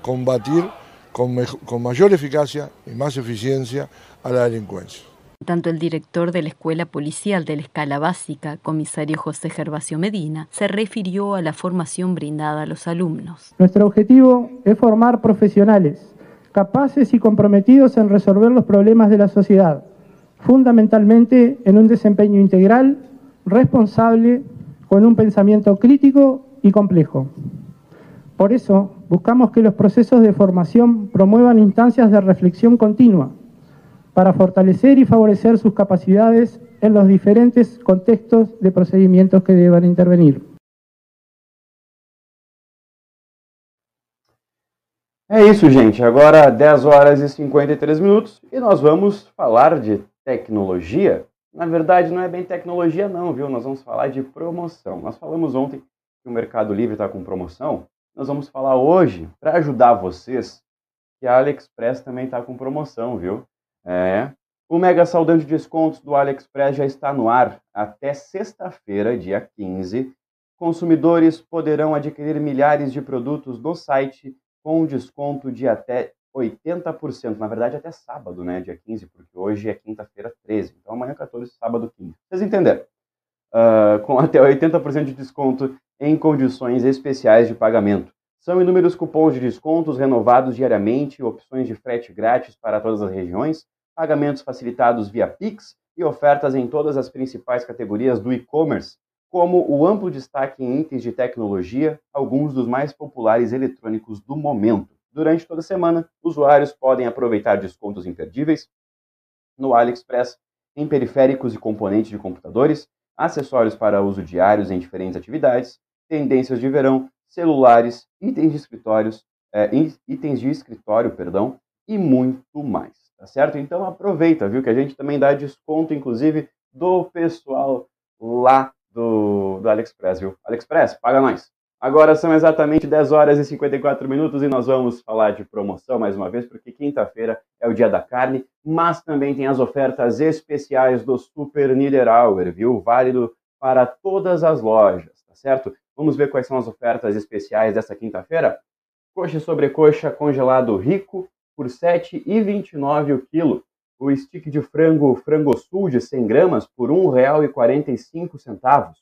combatir con, con mayor eficacia y más eficiencia a la delincuencia. Tanto el director de la Escuela Policial de la Escala Básica, comisario José Gervasio Medina, se refirió a la formación brindada a los alumnos. Nuestro objetivo es formar profesionales capaces y comprometidos en resolver los problemas de la sociedad, fundamentalmente en un desempeño integral, responsable, con un pensamiento crítico y complejo. Por eso, buscamos que los procesos de formación promuevan instancias de reflexión continua para fortalecer y favorecer sus capacidades en los diferentes contextos de procedimientos que deban intervenir. É isso, gente. Agora 10 horas e 53 minutos e nós vamos falar de tecnologia. Na verdade, não é bem tecnologia, não, viu? Nós vamos falar de promoção. Nós falamos ontem que o Mercado Livre está com promoção. Nós vamos falar hoje, para ajudar vocês, que a AliExpress também está com promoção, viu? É. O mega saldão de descontos do AliExpress já está no ar até sexta-feira, dia 15. Consumidores poderão adquirir milhares de produtos no site com desconto de até 80%, na verdade até sábado, né, dia 15, porque hoje é quinta-feira 13, então amanhã 14, sábado 15. Vocês entenderam? Uh, com até 80% de desconto em condições especiais de pagamento. São inúmeros cupons de descontos renovados diariamente, opções de frete grátis para todas as regiões, pagamentos facilitados via Pix e ofertas em todas as principais categorias do e-commerce, como o amplo destaque em itens de tecnologia, alguns dos mais populares eletrônicos do momento. Durante toda a semana, usuários podem aproveitar descontos imperdíveis no AliExpress em periféricos e componentes de computadores, acessórios para uso diários em diferentes atividades, tendências de verão, celulares, itens de escritórios, é, itens de escritório, perdão, e muito mais. Tá certo? Então aproveita, viu? Que a gente também dá desconto, inclusive, do pessoal lá do, do AliExpress, viu? AliExpress, paga nós. Agora são exatamente 10 horas e 54 minutos e nós vamos falar de promoção mais uma vez, porque quinta-feira é o dia da carne, mas também tem as ofertas especiais do Super Niederauer, viu? Válido para todas as lojas, tá certo? Vamos ver quais são as ofertas especiais dessa quinta-feira? Coxa sobre coxa congelado rico por R$ 7,29 o quilo o stick de frango frango sul de 100 gramas por R$ 1,45.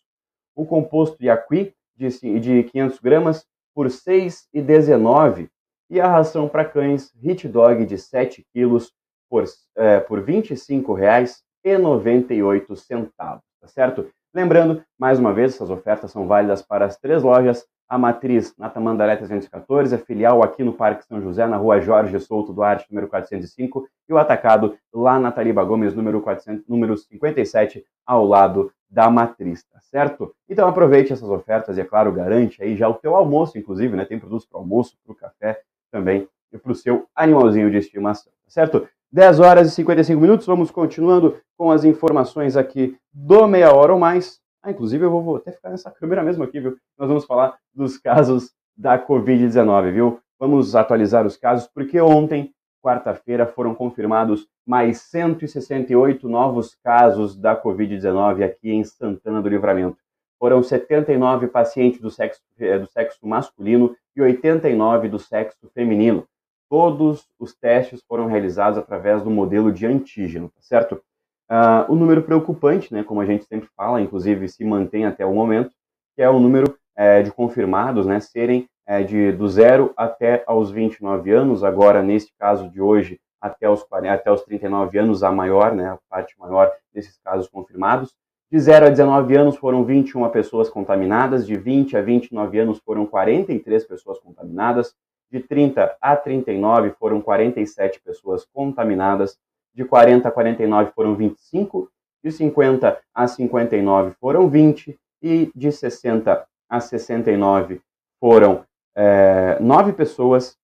O composto Yaqui de, de 500 gramas por R$ 6,19. E a ração para cães Hit Dog de 7 quilos por, é, por R$ 25,98. Tá certo? Lembrando, mais uma vez, essas ofertas são válidas para as três lojas a matriz na Tamandaré 314, a filial aqui no Parque São José, na rua Jorge Souto Duarte, número 405, e o atacado lá na Taliba Gomes, número, 400, número 57, ao lado da matriz, tá certo? Então aproveite essas ofertas e, é claro, garante aí já o teu almoço, inclusive, né? Tem produtos para almoço, para o café também e para o seu animalzinho de estimação, tá certo? 10 horas e 55 minutos, vamos continuando com as informações aqui do Meia Hora ou Mais. Ah, inclusive eu vou até ficar nessa câmera mesmo aqui, viu? Nós vamos falar dos casos da Covid-19, viu? Vamos atualizar os casos, porque ontem, quarta-feira, foram confirmados mais 168 novos casos da Covid-19 aqui em Santana do Livramento. Foram 79 pacientes do sexo, eh, do sexo masculino e 89 do sexo feminino. Todos os testes foram realizados através do modelo de antígeno, tá certo? Uh, o número preocupante, né, como a gente sempre fala, inclusive se mantém até o momento, que é o número é, de confirmados né, serem é, de do zero até aos 29 anos, agora nesse caso de hoje até os, até os 39 anos, a maior, né, a parte maior desses casos confirmados. De 0 a 19 anos foram 21 pessoas contaminadas, de 20 a 29 anos foram 43 pessoas contaminadas, de 30 a 39 foram 47 pessoas contaminadas, de 40 a 49 foram 25, de 50 a 59 foram 20 e de 60 a 69 foram é, 9 pessoas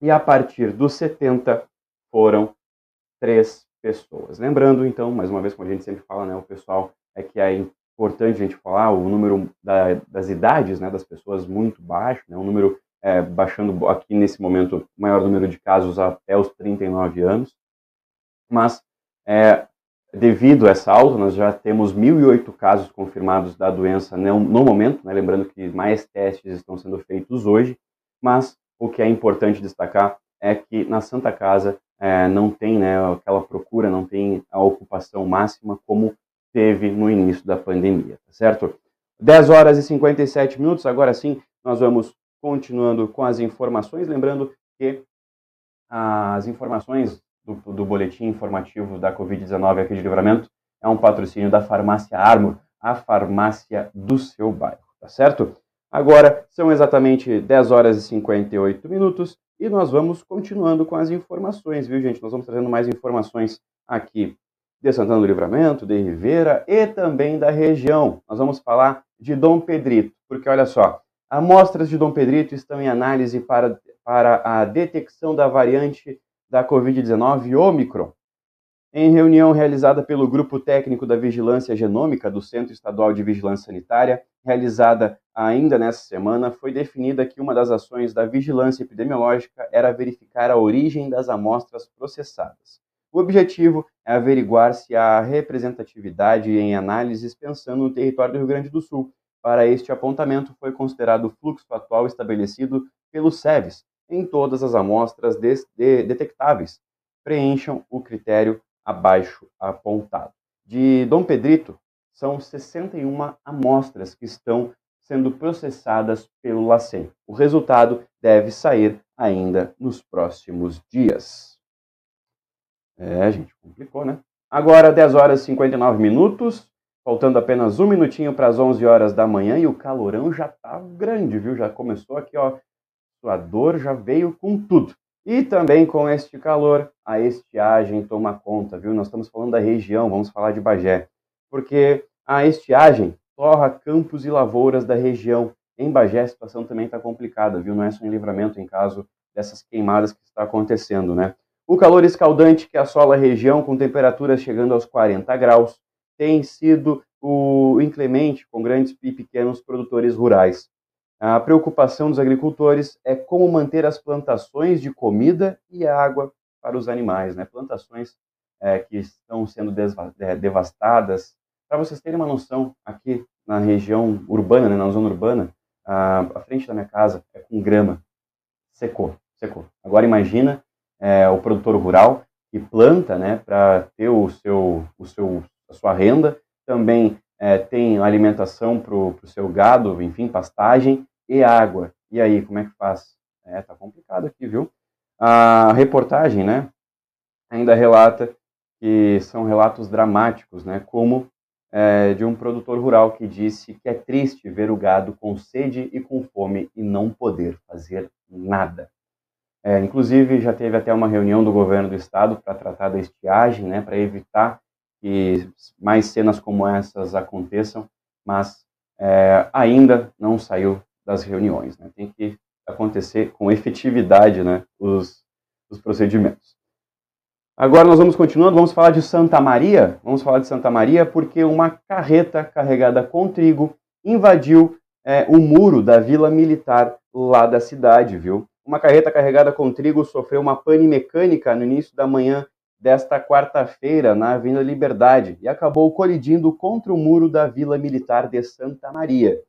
e a partir dos 70 foram 3 pessoas. Lembrando, então, mais uma vez, como a gente sempre fala, né, o pessoal é que é importante a gente falar o número da, das idades né, das pessoas muito baixo, né, um número é, baixando aqui nesse momento, maior número de casos até os 39 anos Mas, é, devido a essa alta, nós já temos 1.008 casos confirmados da doença no, momento, né? lembrando que mais testes estão sendo feitos hoje, mas o que é importante destacar é que na Santa Casa é, não tem né, aquela procura, não tem a ocupação máxima como teve no início da pandemia, tá certo? 10 horas e 57 minutos, agora sim, nós vamos continuando com as informações, lembrando que as informações do, do boletim informativo da Covid-19 aqui de Livramento é um patrocínio da Farmácia Armor, a farmácia do seu bairro, tá certo? Agora são exatamente 10 horas e 58 minutos e nós vamos continuando com as informações, viu, gente? Nós vamos trazendo mais informações aqui de Santana do Livramento, de Ribeira e também da região. Nós vamos falar de Dom Pedrito, porque olha só, amostras de Dom Pedrito estão em análise para, para a detecção da variante da Covid-19 Omicron. Em reunião realizada pelo Grupo Técnico da Vigilância Genômica do Centro Estadual de Vigilância Sanitária, realizada ainda nessa semana, foi definida que uma das ações da vigilância epidemiológica era verificar a origem das amostras processadas. O objetivo é averiguar se há representatividade em análises pensando no território do Rio Grande do Sul. Para este apontamento, foi considerado o fluxo atual estabelecido pelo SEVES em todas as amostras de, de, detectáveis. Preencham o critério abaixo apontado. De Dom Pedrito, são 61 amostras que estão sendo processadas pelo LACEN. O resultado deve sair ainda nos próximos dias. É, gente, complicou, né? Agora, 10 horas e 59 minutos, faltando apenas um minutinho para as 11 horas da manhã e o calorão já tá grande, viu? Já começou aqui, ó. Sua dor já veio com tudo. E também com este calor, a estiagem toma conta, viu? Nós estamos falando da região, vamos falar de Bagé. Porque a estiagem torra campos e lavouras da região. Em Bagé a situação também está complicada, viu? Não é só em livramento em caso dessas queimadas que está acontecendo, né? O calor escaldante que assola a região, com temperaturas chegando aos 40 graus, tem sido o inclemente com grandes e pequenos produtores rurais. A preocupação dos agricultores é como manter as plantações de comida e água para os animais, né? plantações é, que estão sendo é, devastadas. Para vocês terem uma noção, aqui na região urbana, né, na zona urbana, a, a frente da minha casa é com grama, secou, secou. Agora imagina é, o produtor rural que planta, né, para ter o seu, o seu, a sua renda, também é, tem alimentação para o seu gado, enfim, pastagem e água. E aí, como é que faz? É, tá complicado aqui, viu? A reportagem, né, ainda relata que são relatos dramáticos, né, como é, de um produtor rural que disse que é triste ver o gado com sede e com fome e não poder fazer nada. É, inclusive, já teve até uma reunião do governo do estado para tratar da estiagem, né, para evitar que mais cenas como essas aconteçam, mas é, ainda não saiu das reuniões. Né? Tem que acontecer com efetividade né, os, os procedimentos. Agora nós vamos continuando, vamos falar de Santa Maria. Vamos falar de Santa Maria porque uma carreta carregada com trigo invadiu é, o muro da vila militar lá da cidade, viu? Uma carreta carregada com trigo sofreu uma pane mecânica no início da manhã desta quarta-feira na Avenida Liberdade e acabou colidindo contra o muro da Vila Militar de Santa Maria.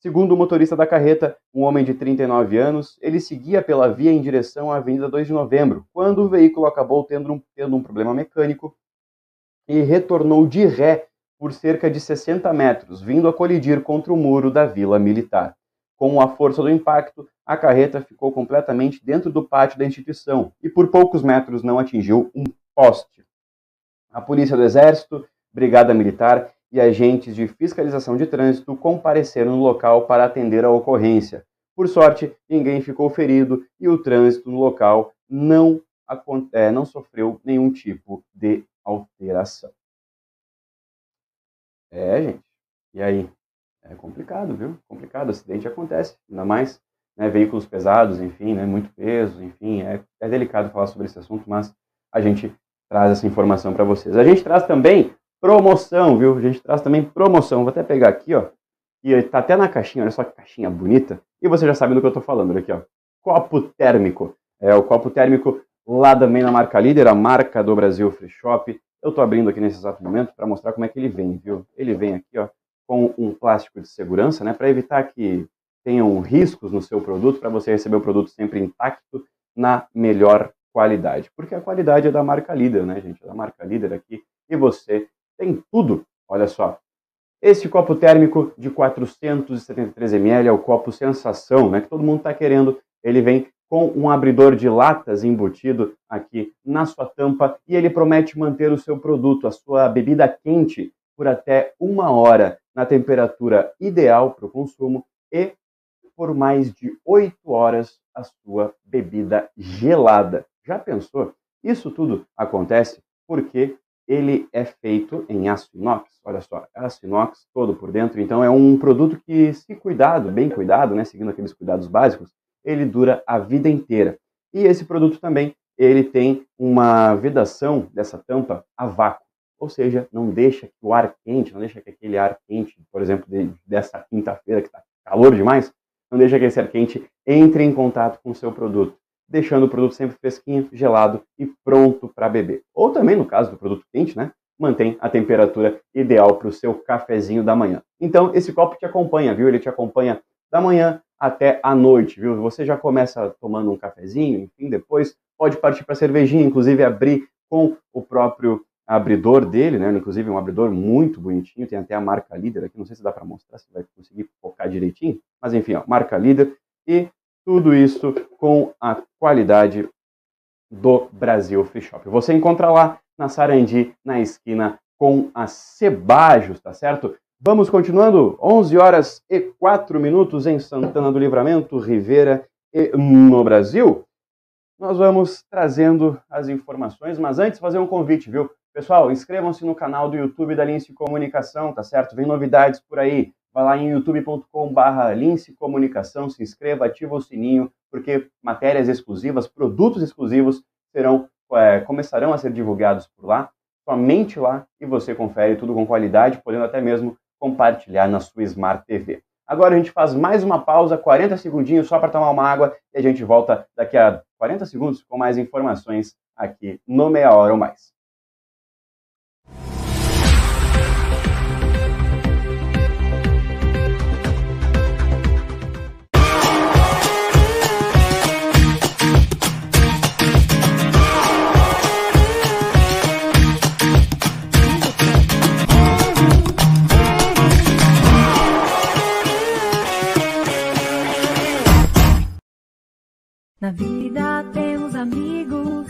Segundo o motorista da carreta, um homem de 39 anos, ele seguia pela via em direção à Avenida 2 de Novembro, quando o veículo acabou tendo um, tendo um problema mecânico e retornou de ré por cerca de 60 metros, vindo a colidir contra o muro da Vila Militar. Com a força do impacto, a carreta ficou completamente dentro do pátio da instituição e por poucos metros não atingiu um poste. A Polícia do Exército, Brigada Militar e agentes de fiscalização de trânsito compareceram no local para atender a ocorrência. Por sorte, ninguém ficou ferido e o trânsito no local não, é, não sofreu nenhum tipo de alteração. É, gente. E aí? é complicado, viu? Complicado, acidente acontece, ainda mais né, veículos pesados, enfim, né, muito peso, enfim, é, é delicado falar sobre esse assunto, mas a gente traz essa informação para vocês. A gente traz também promoção, viu? A gente traz também promoção. Vou até pegar aqui, ó, e tá até na caixinha, olha só que caixinha bonita, e você já sabe do que eu tô falando, olha aqui, ó, copo térmico. É o copo térmico lá também na marca líder, a marca do Brasil Free Shop. Eu estou abrindo aqui nesse exato momento para mostrar como é que ele vem, viu? Ele vem aqui, ó, com um plástico de segurança, né, para evitar que tenham riscos no seu produto, para você receber o produto sempre intacto na melhor qualidade. Porque a qualidade é da marca líder, né, gente? É da marca líder aqui. E você tem tudo. Olha só. Este copo térmico de 473 ml é o copo sensação, né? Que todo mundo está querendo. Ele vem com um abridor de latas embutido aqui na sua tampa e ele promete manter o seu produto, a sua bebida quente, por até uma hora na temperatura ideal para o consumo e por mais de oito horas a sua bebida gelada. Já pensou? Isso tudo acontece porque ele é feito em aço inox. Olha só, aço inox todo por dentro. Então é um produto que, se cuidado, bem cuidado, né, seguindo aqueles cuidados básicos, ele dura a vida inteira. E esse produto também, ele tem uma vedação dessa tampa a vácuo, ou seja, não deixa que o ar quente, não deixa que aquele ar quente, por exemplo, de, dessa quinta-feira que está calor demais, não deixa que esse ar quente entre em contato com o seu produto, deixando o produto sempre fresquinho, gelado e pronto para beber. Ou também, no caso do produto quente, né, mantém a temperatura ideal para o seu cafezinho da manhã. Então, esse copo te acompanha, viu? Ele te acompanha da manhã até a noite, viu? Você já começa tomando um cafezinho, enfim, depois pode partir para cervejinha, inclusive abrir com o próprio abridor dele, né? Inclusive um abridor muito bonitinho, tem até a marca líder aqui, não sei se dá para mostrar, se vai conseguir focar direitinho, mas enfim, ó, marca líder e tudo isso com a qualidade do Brasil Free Shop. Você encontra lá na Sarandi, na esquina com a Cebajos, tá certo? Vamos continuando, 11 horas e 4 minutos em Santana do Livramento, Rivera e no Brasil. Nós vamos trazendo as informações, mas antes fazer um convite, viu? Pessoal, inscrevam-se no canal do YouTube da Lince Comunicação, tá certo? Vem novidades por aí. Vai lá em youtube.com/barra Lince Comunicação, se inscreva, ativa o sininho, porque matérias exclusivas, produtos exclusivos serão é, começarão a ser divulgados por lá, somente lá, e você confere tudo com qualidade, podendo até mesmo compartilhar na sua Smart TV. Agora a gente faz mais uma pausa, 40 segundinhos só para tomar uma água e a gente volta daqui a 40 segundos com mais informações aqui no Meia Hora ou Mais. Na vida temos amigos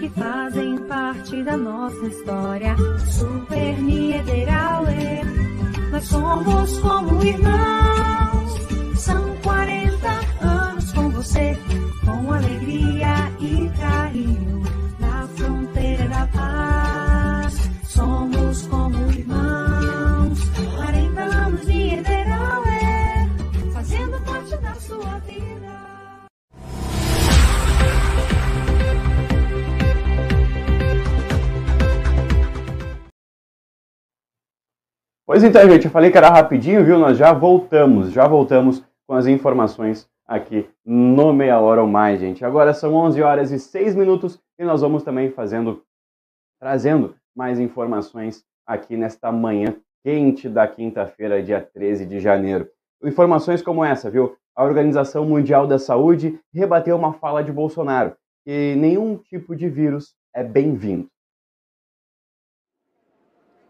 que fazem parte da nossa história. Super Niederauer, nós somos como irmãos. São 40 anos com você, com alegria e carinho, na fronteira da paz. Somos como Pois então, gente, eu falei que era rapidinho, viu? Nós já voltamos, já voltamos com as informações aqui no Meia Hora ou Mais, gente. Agora são 11 horas e 6 minutos e nós vamos também fazendo, trazendo mais informações aqui nesta manhã quente da quinta-feira, dia 13 de janeiro. Informações como essa, viu? A Organização Mundial da Saúde rebateu uma fala de Bolsonaro, que nenhum tipo de vírus é bem-vindo.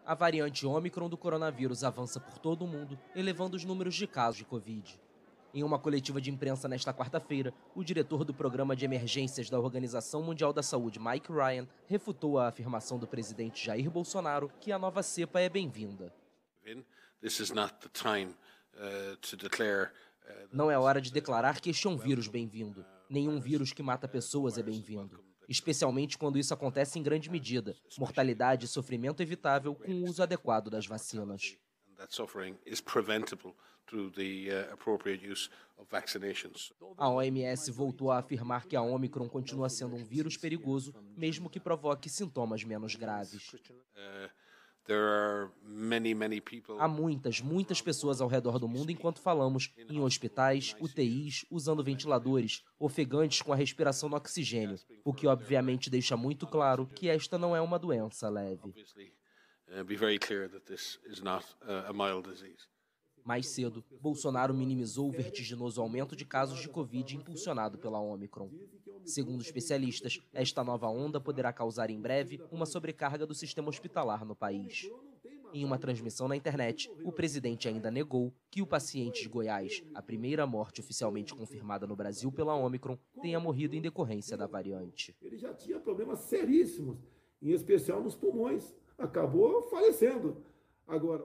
A variante Ômicron do coronavírus avança por todo o mundo, elevando os números de casos de Covid. Em uma coletiva de imprensa nesta quarta-feira, o diretor do Programa de Emergências da Organização Mundial da Saúde, Mike Ryan, refutou a afirmação do presidente Jair Bolsonaro que a nova cepa é bem-vinda. Não é hora de declarar que este é um vírus bem-vindo. Nenhum vírus que mata pessoas é bem-vindo especialmente quando isso acontece em grande medida, mortalidade e sofrimento evitável com o uso adequado das vacinas. A OMS voltou a afirmar que a Omicron continua sendo um vírus perigoso, mesmo que provoque sintomas menos graves. Há muitas, muitas pessoas ao redor do mundo enquanto falamos, em hospitais, UTIs, usando ventiladores, ofegantes com a respiração no oxigênio, o que obviamente deixa muito claro que esta não é uma doença leve. Mais cedo, Bolsonaro minimizou o vertiginoso aumento de casos de Covid impulsionado pela Omicron. Segundo especialistas, esta nova onda poderá causar em breve uma sobrecarga do sistema hospitalar no país. Em uma transmissão na internet, o presidente ainda negou que o paciente de Goiás, a primeira morte oficialmente confirmada no Brasil pela Omicron, tenha morrido em decorrência da variante. Ele já tinha problemas seríssimos, em especial nos pulmões. Acabou falecendo. Agora.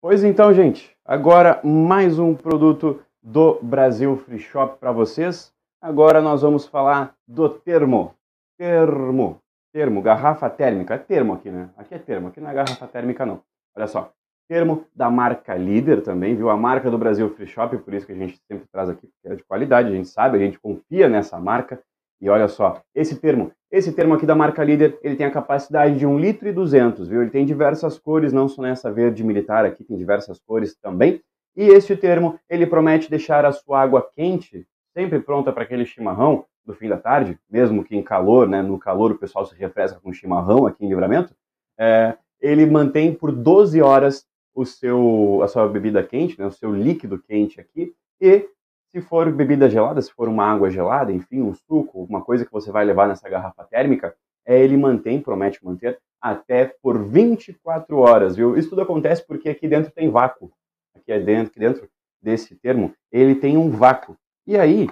Pois então, gente, agora mais um produto do Brasil Free Shop para vocês. Agora nós vamos falar do termo. Termo. Termo, garrafa térmica. É termo aqui, né? Aqui é termo, aqui não é garrafa térmica, não. Olha só. Termo da marca líder também, viu? A marca do Brasil Free Shop, por isso que a gente sempre traz aqui, porque é de qualidade, a gente sabe, a gente confia nessa marca. E olha só, esse termo, esse termo aqui da marca líder, ele tem a capacidade de 1 litro e 200, viu? Ele tem diversas cores, não só nessa verde militar aqui, tem diversas cores também. E este termo, ele promete deixar a sua água quente, sempre pronta para aquele chimarrão do fim da tarde, mesmo que em calor, né? No calor o pessoal se refresca com chimarrão aqui em Livramento. É, ele mantém por 12 horas o seu, a sua bebida quente, né? O seu líquido quente aqui. E se for bebida gelada, se for uma água gelada, enfim, um suco, alguma coisa que você vai levar nessa garrafa térmica, é, ele mantém, promete manter, até por 24 horas, viu? Isso tudo acontece porque aqui dentro tem vácuo. Aqui é dentro, aqui dentro desse termo, ele tem um vácuo. E aí,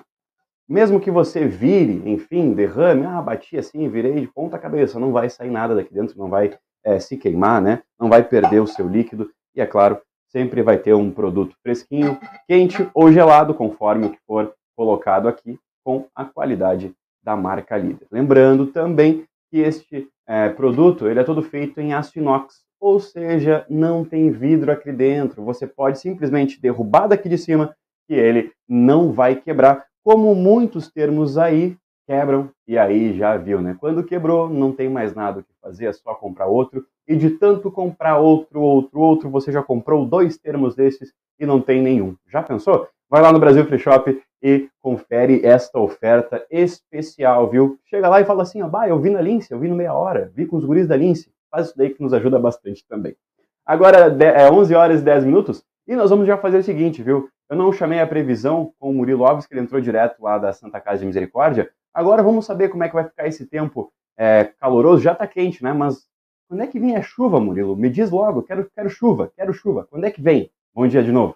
mesmo que você vire, enfim, derrame, ah, bati assim, virei de ponta cabeça, não vai sair nada daqui dentro, não vai é, se queimar, né? Não vai perder o seu líquido. E é claro, sempre vai ter um produto fresquinho, quente ou gelado, conforme o que for colocado aqui, com a qualidade da marca líder. Lembrando também que este é, produto ele é todo feito em aço inox, ou seja, não tem vidro aqui dentro. Você pode simplesmente derrubar daqui de cima que ele não vai quebrar, como muitos termos aí quebram e aí já viu, né? Quando quebrou, não tem mais nada o que fazer, é só comprar outro. E de tanto comprar outro, outro, outro, você já comprou dois termos desses e não tem nenhum. Já pensou? Vai lá no Brasil Free Shop e confere esta oferta especial, viu? Chega lá e fala assim, ó, bah, eu vi na Lince, eu vi no meia hora, vi com os guris da Lince. Faz isso daí que nos ajuda bastante também. Agora é 11 horas e 10 minutos e nós vamos já fazer o seguinte, viu? Eu não chamei a previsão com o Murilo Alves, que ele entrou direto lá da Santa Casa de Misericórdia, Agora vamos saber como é que vai ficar esse tempo é, caloroso. Já está quente, né? Mas quando é que vem a chuva, Murilo? Me diz logo. Quero, quero chuva, quero chuva. Quando é que vem? Bom dia de novo.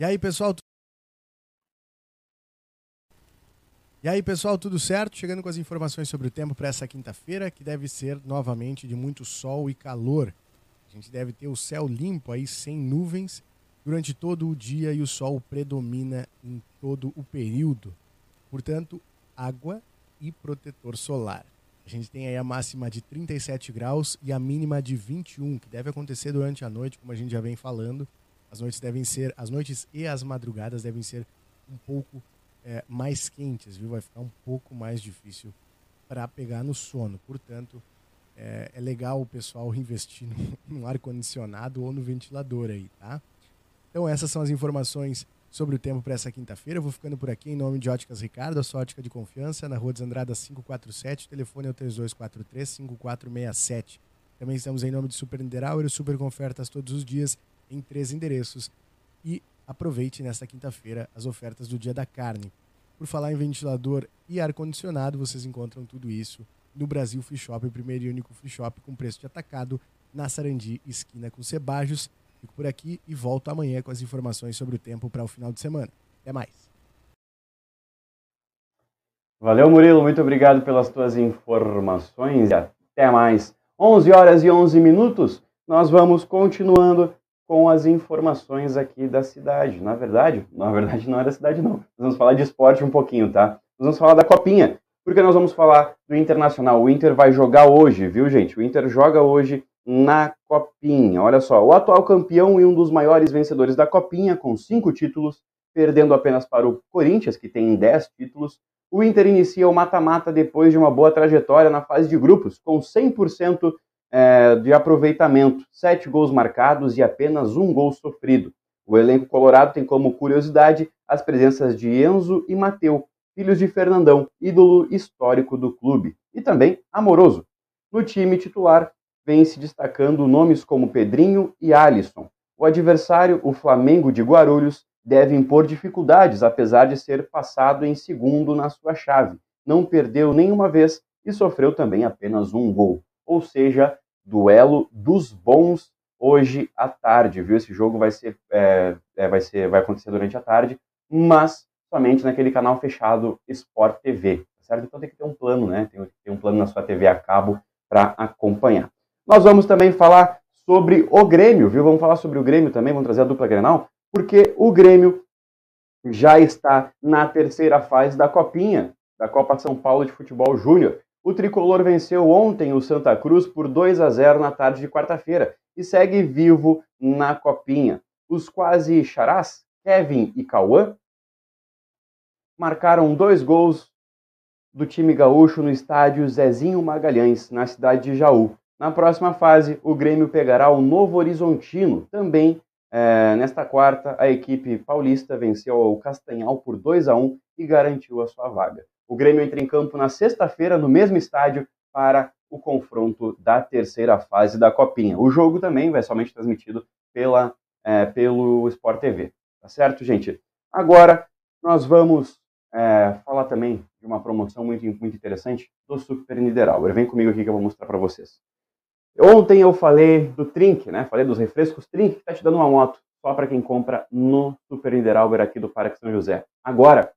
E aí, pessoal? E aí, pessoal, tudo certo? Chegando com as informações sobre o tempo para essa quinta-feira, que deve ser novamente de muito sol e calor. A gente deve ter o céu limpo aí, sem nuvens, durante todo o dia e o sol predomina em todo o período. Portanto, água e protetor solar. A gente tem aí a máxima de 37 graus e a mínima de 21, que deve acontecer durante a noite, como a gente já vem falando. As noites devem ser, as noites e as madrugadas devem ser um pouco é, mais quentes, viu? Vai ficar um pouco mais difícil para pegar no sono. Portanto, é, é legal o pessoal investir no, no ar condicionado ou no ventilador aí, tá? Então essas são as informações sobre o tempo para essa quinta-feira. Eu vou ficando por aqui em nome de Óticas Ricardo, a sua ótica de confiança, na Rua dos Andradas 547, o telefone é o 3243-5467. Também estamos em nome de Super Niederauer, super ofertas todos os dias em três endereços. E aproveite nesta quinta-feira as ofertas do Dia da Carne. Por falar em ventilador e ar-condicionado, vocês encontram tudo isso no Brasil Free Shop, o primeiro e único free shop com preço de atacado, na Sarandi, esquina com Sebajos. Fico por aqui e volto amanhã com as informações sobre o tempo para o final de semana. Até mais. Valeu, Murilo. Muito obrigado pelas tuas informações e até mais. 11 horas e 11 minutos. Nós vamos continuando com as informações aqui da cidade. Na verdade, na verdade não é da cidade não. Nós vamos falar de esporte um pouquinho, tá? Nós vamos falar da copinha, porque nós vamos falar do Internacional. O Inter vai jogar hoje, viu, gente? O Inter joga hoje na Copinha. Olha só, o atual campeão e um dos maiores vencedores da Copinha, com cinco títulos, perdendo apenas para o Corinthians, que tem dez títulos. o Inter inicia o mata-mata depois de uma boa trajetória na fase de grupos, com 100% é, de aproveitamento, sete gols marcados e apenas um gol sofrido. O elenco colorado tem como curiosidade as presenças de Enzo e Mateu, filhos de Fernandão, ídolo histórico do clube, e também amoroso. No time titular, vem se destacando nomes como Pedrinho e Alisson. O adversário, o Flamengo de Guarulhos, deve impor dificuldades, apesar de ser passado em segundo na sua chave. Não perdeu nenhuma vez e sofreu também apenas um gol. Ou seja, duelo dos bons hoje à tarde, viu? Esse jogo vai ser, é, é, vai ser, vai acontecer durante a tarde, mas somente naquele canal fechado Sport TV, tá certo? Então tem que ter um plano, né? Tem que ter um plano na sua TV a cabo para acompanhar. Nós vamos também falar sobre o Grêmio, viu? Vamos falar sobre o Grêmio também, vamos trazer a dupla Grenal, porque o Grêmio já está na terceira fase da Copinha, da Copa São Paulo de Futebol Júnior. O tricolor venceu ontem o Santa Cruz por 2 a 0 na tarde de quarta-feira e segue vivo na Copinha. Os quase charás, Kevin e Cauã, marcaram dois gols do time gaúcho no estádio Zezinho Magalhães, na cidade de Jaú. Na próxima fase, o Grêmio pegará o Novo Horizontino. Também é, nesta quarta, a equipe paulista venceu o Castanhal por 2 a 1 e garantiu a sua vaga. O Grêmio entra em campo na sexta-feira, no mesmo estádio, para o confronto da terceira fase da Copinha. O jogo também vai somente transmitido pela, é, pelo Sport TV. Tá certo, gente? Agora, nós vamos é, falar também de uma promoção muito, muito interessante do Super Niederauer. Vem comigo aqui que eu vou mostrar para vocês. Ontem eu falei do Trink, né? Falei dos refrescos Trink, que tá te dando uma moto só para quem compra no Super Niederauer aqui do Parque São José. Agora,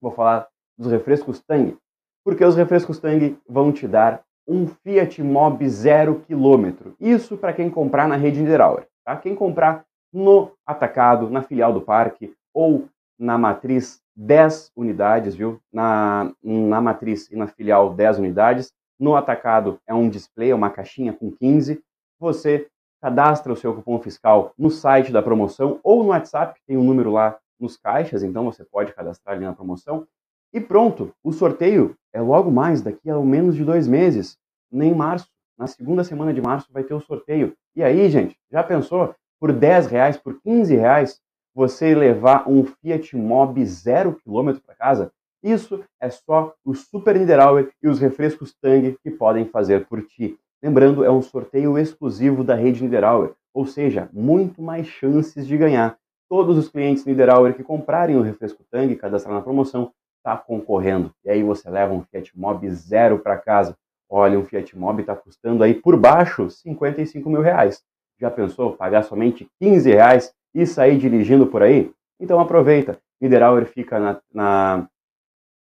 vou falar dos refrescos Tang, porque os refrescos Tang vão te dar um Fiat Mobi zero quilômetro. Isso para quem comprar na rede Niederauer, tá? Quem comprar no atacado, na filial do parque ou na matriz 10 unidades, viu? Na, na matriz e na filial 10 unidades, no atacado é um display, é uma caixinha com 15. Você cadastra o seu cupom fiscal no site da promoção ou no WhatsApp, tem um número lá nos caixas, então você pode cadastrar ali na promoção. E pronto, o sorteio é logo mais, daqui a menos de dois meses, nem março. Na segunda semana de março vai ter o sorteio. E aí, gente, já pensou? Por 10 reais, por 15 reais, você levar um Fiat Mobi zero quilômetro para casa? Isso é só o Super Niederauer e os refrescos Tang que podem fazer por ti. Lembrando, é um sorteio exclusivo da rede Niederauer, ou seja, muito mais chances de ganhar. Todos os clientes Niederauer que comprarem o refresco Tang e cadastrar na promoção está concorrendo. E aí você leva um Fiat Mobi zero para casa. Olha, um Fiat Mobi está custando aí por baixo 55 mil reais. Já pensou pagar somente 15 reais e sair dirigindo por aí? Então aproveita. Niederauer fica na, na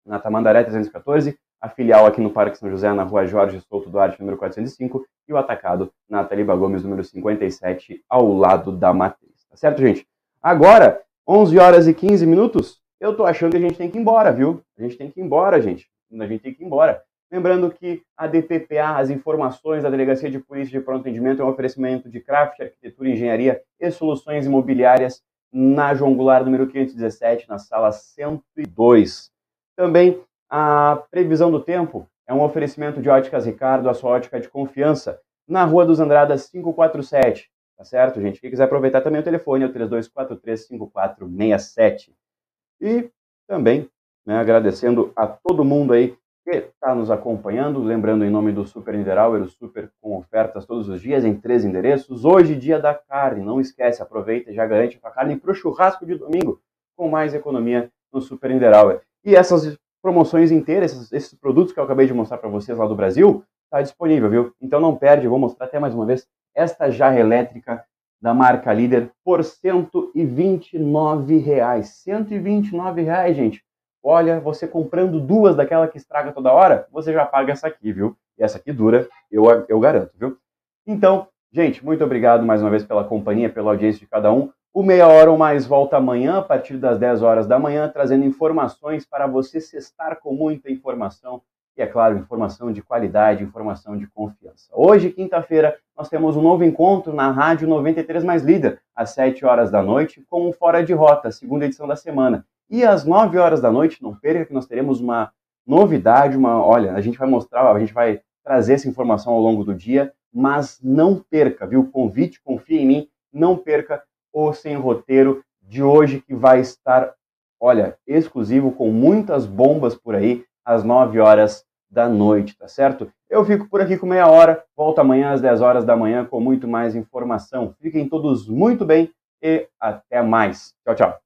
na Tamandaré 314, a filial aqui no Parque São José, na rua Jorge Souto Duarte, número 405, e o atacado na Taliba Gomes, número 57, ao lado da matriz. Tá certo, gente? Agora, 11 horas e 15 minutos, eu tô achando que a gente tem que ir embora, viu? A gente tem que ir embora, gente. A gente tem que ir embora. Lembrando que a DPPA, as informações da Delegacia de Polícia de Pronto Atendimento, é um oferecimento de craft, arquitetura, engenharia e soluções imobiliárias na João Goulart, número 517, na sala 102. Também a previsão do tempo é um oferecimento de Óticas Ricardo, a sua ótica de confiança, na Rua dos Andradas 547. Tá certo, gente? Quem quiser aproveitar também o telefone é o 3243-5467. E também né, agradecendo a todo mundo aí que está nos acompanhando, lembrando em nome do Super Niederauer, o Super com ofertas todos os dias em três endereços. Hoje, dia da carne, não esquece, aproveita e já garante a carne para o churrasco de domingo, com mais economia no Super Niederauer. E essas promoções inteiras, esses, esses produtos que eu acabei de mostrar para vocês lá do Brasil, está disponível, viu? Então não perde, vou mostrar até mais uma vez esta jarra elétrica da marca Líder por 129 reais. 129 reais, gente. Olha, você comprando duas daquela que estraga toda hora, você já paga essa aqui, viu? E essa aqui dura, eu, eu garanto, viu? Então, gente, muito obrigado mais uma vez pela companhia, pela audiência de cada um. O Meia Hora ou Mais volta amanhã, a partir das 10 horas da manhã, trazendo informações para você cestar com muita informação e, é claro, informação de qualidade, informação de confiança. Hoje, quinta-feira, nós temos um novo encontro na Rádio 93 Mais Líder, às 7 horas da noite, com o Fora de Rota, segunda edição da semana. E às 9 horas da noite, não perca que nós teremos uma novidade, uma, olha, a gente vai mostrar, a gente vai trazer essa informação ao longo do dia, mas não perca, viu? Convite, confia em mim, não perca o Sem Roteiro de hoje que vai estar, olha, exclusivo com muitas bombas por aí às 9 horas da noite, tá certo? Eu fico por aqui com meia hora, volto amanhã às 10 horas da manhã com muito mais informação. Fiquem todos muito bem e até mais. Tchau, tchau.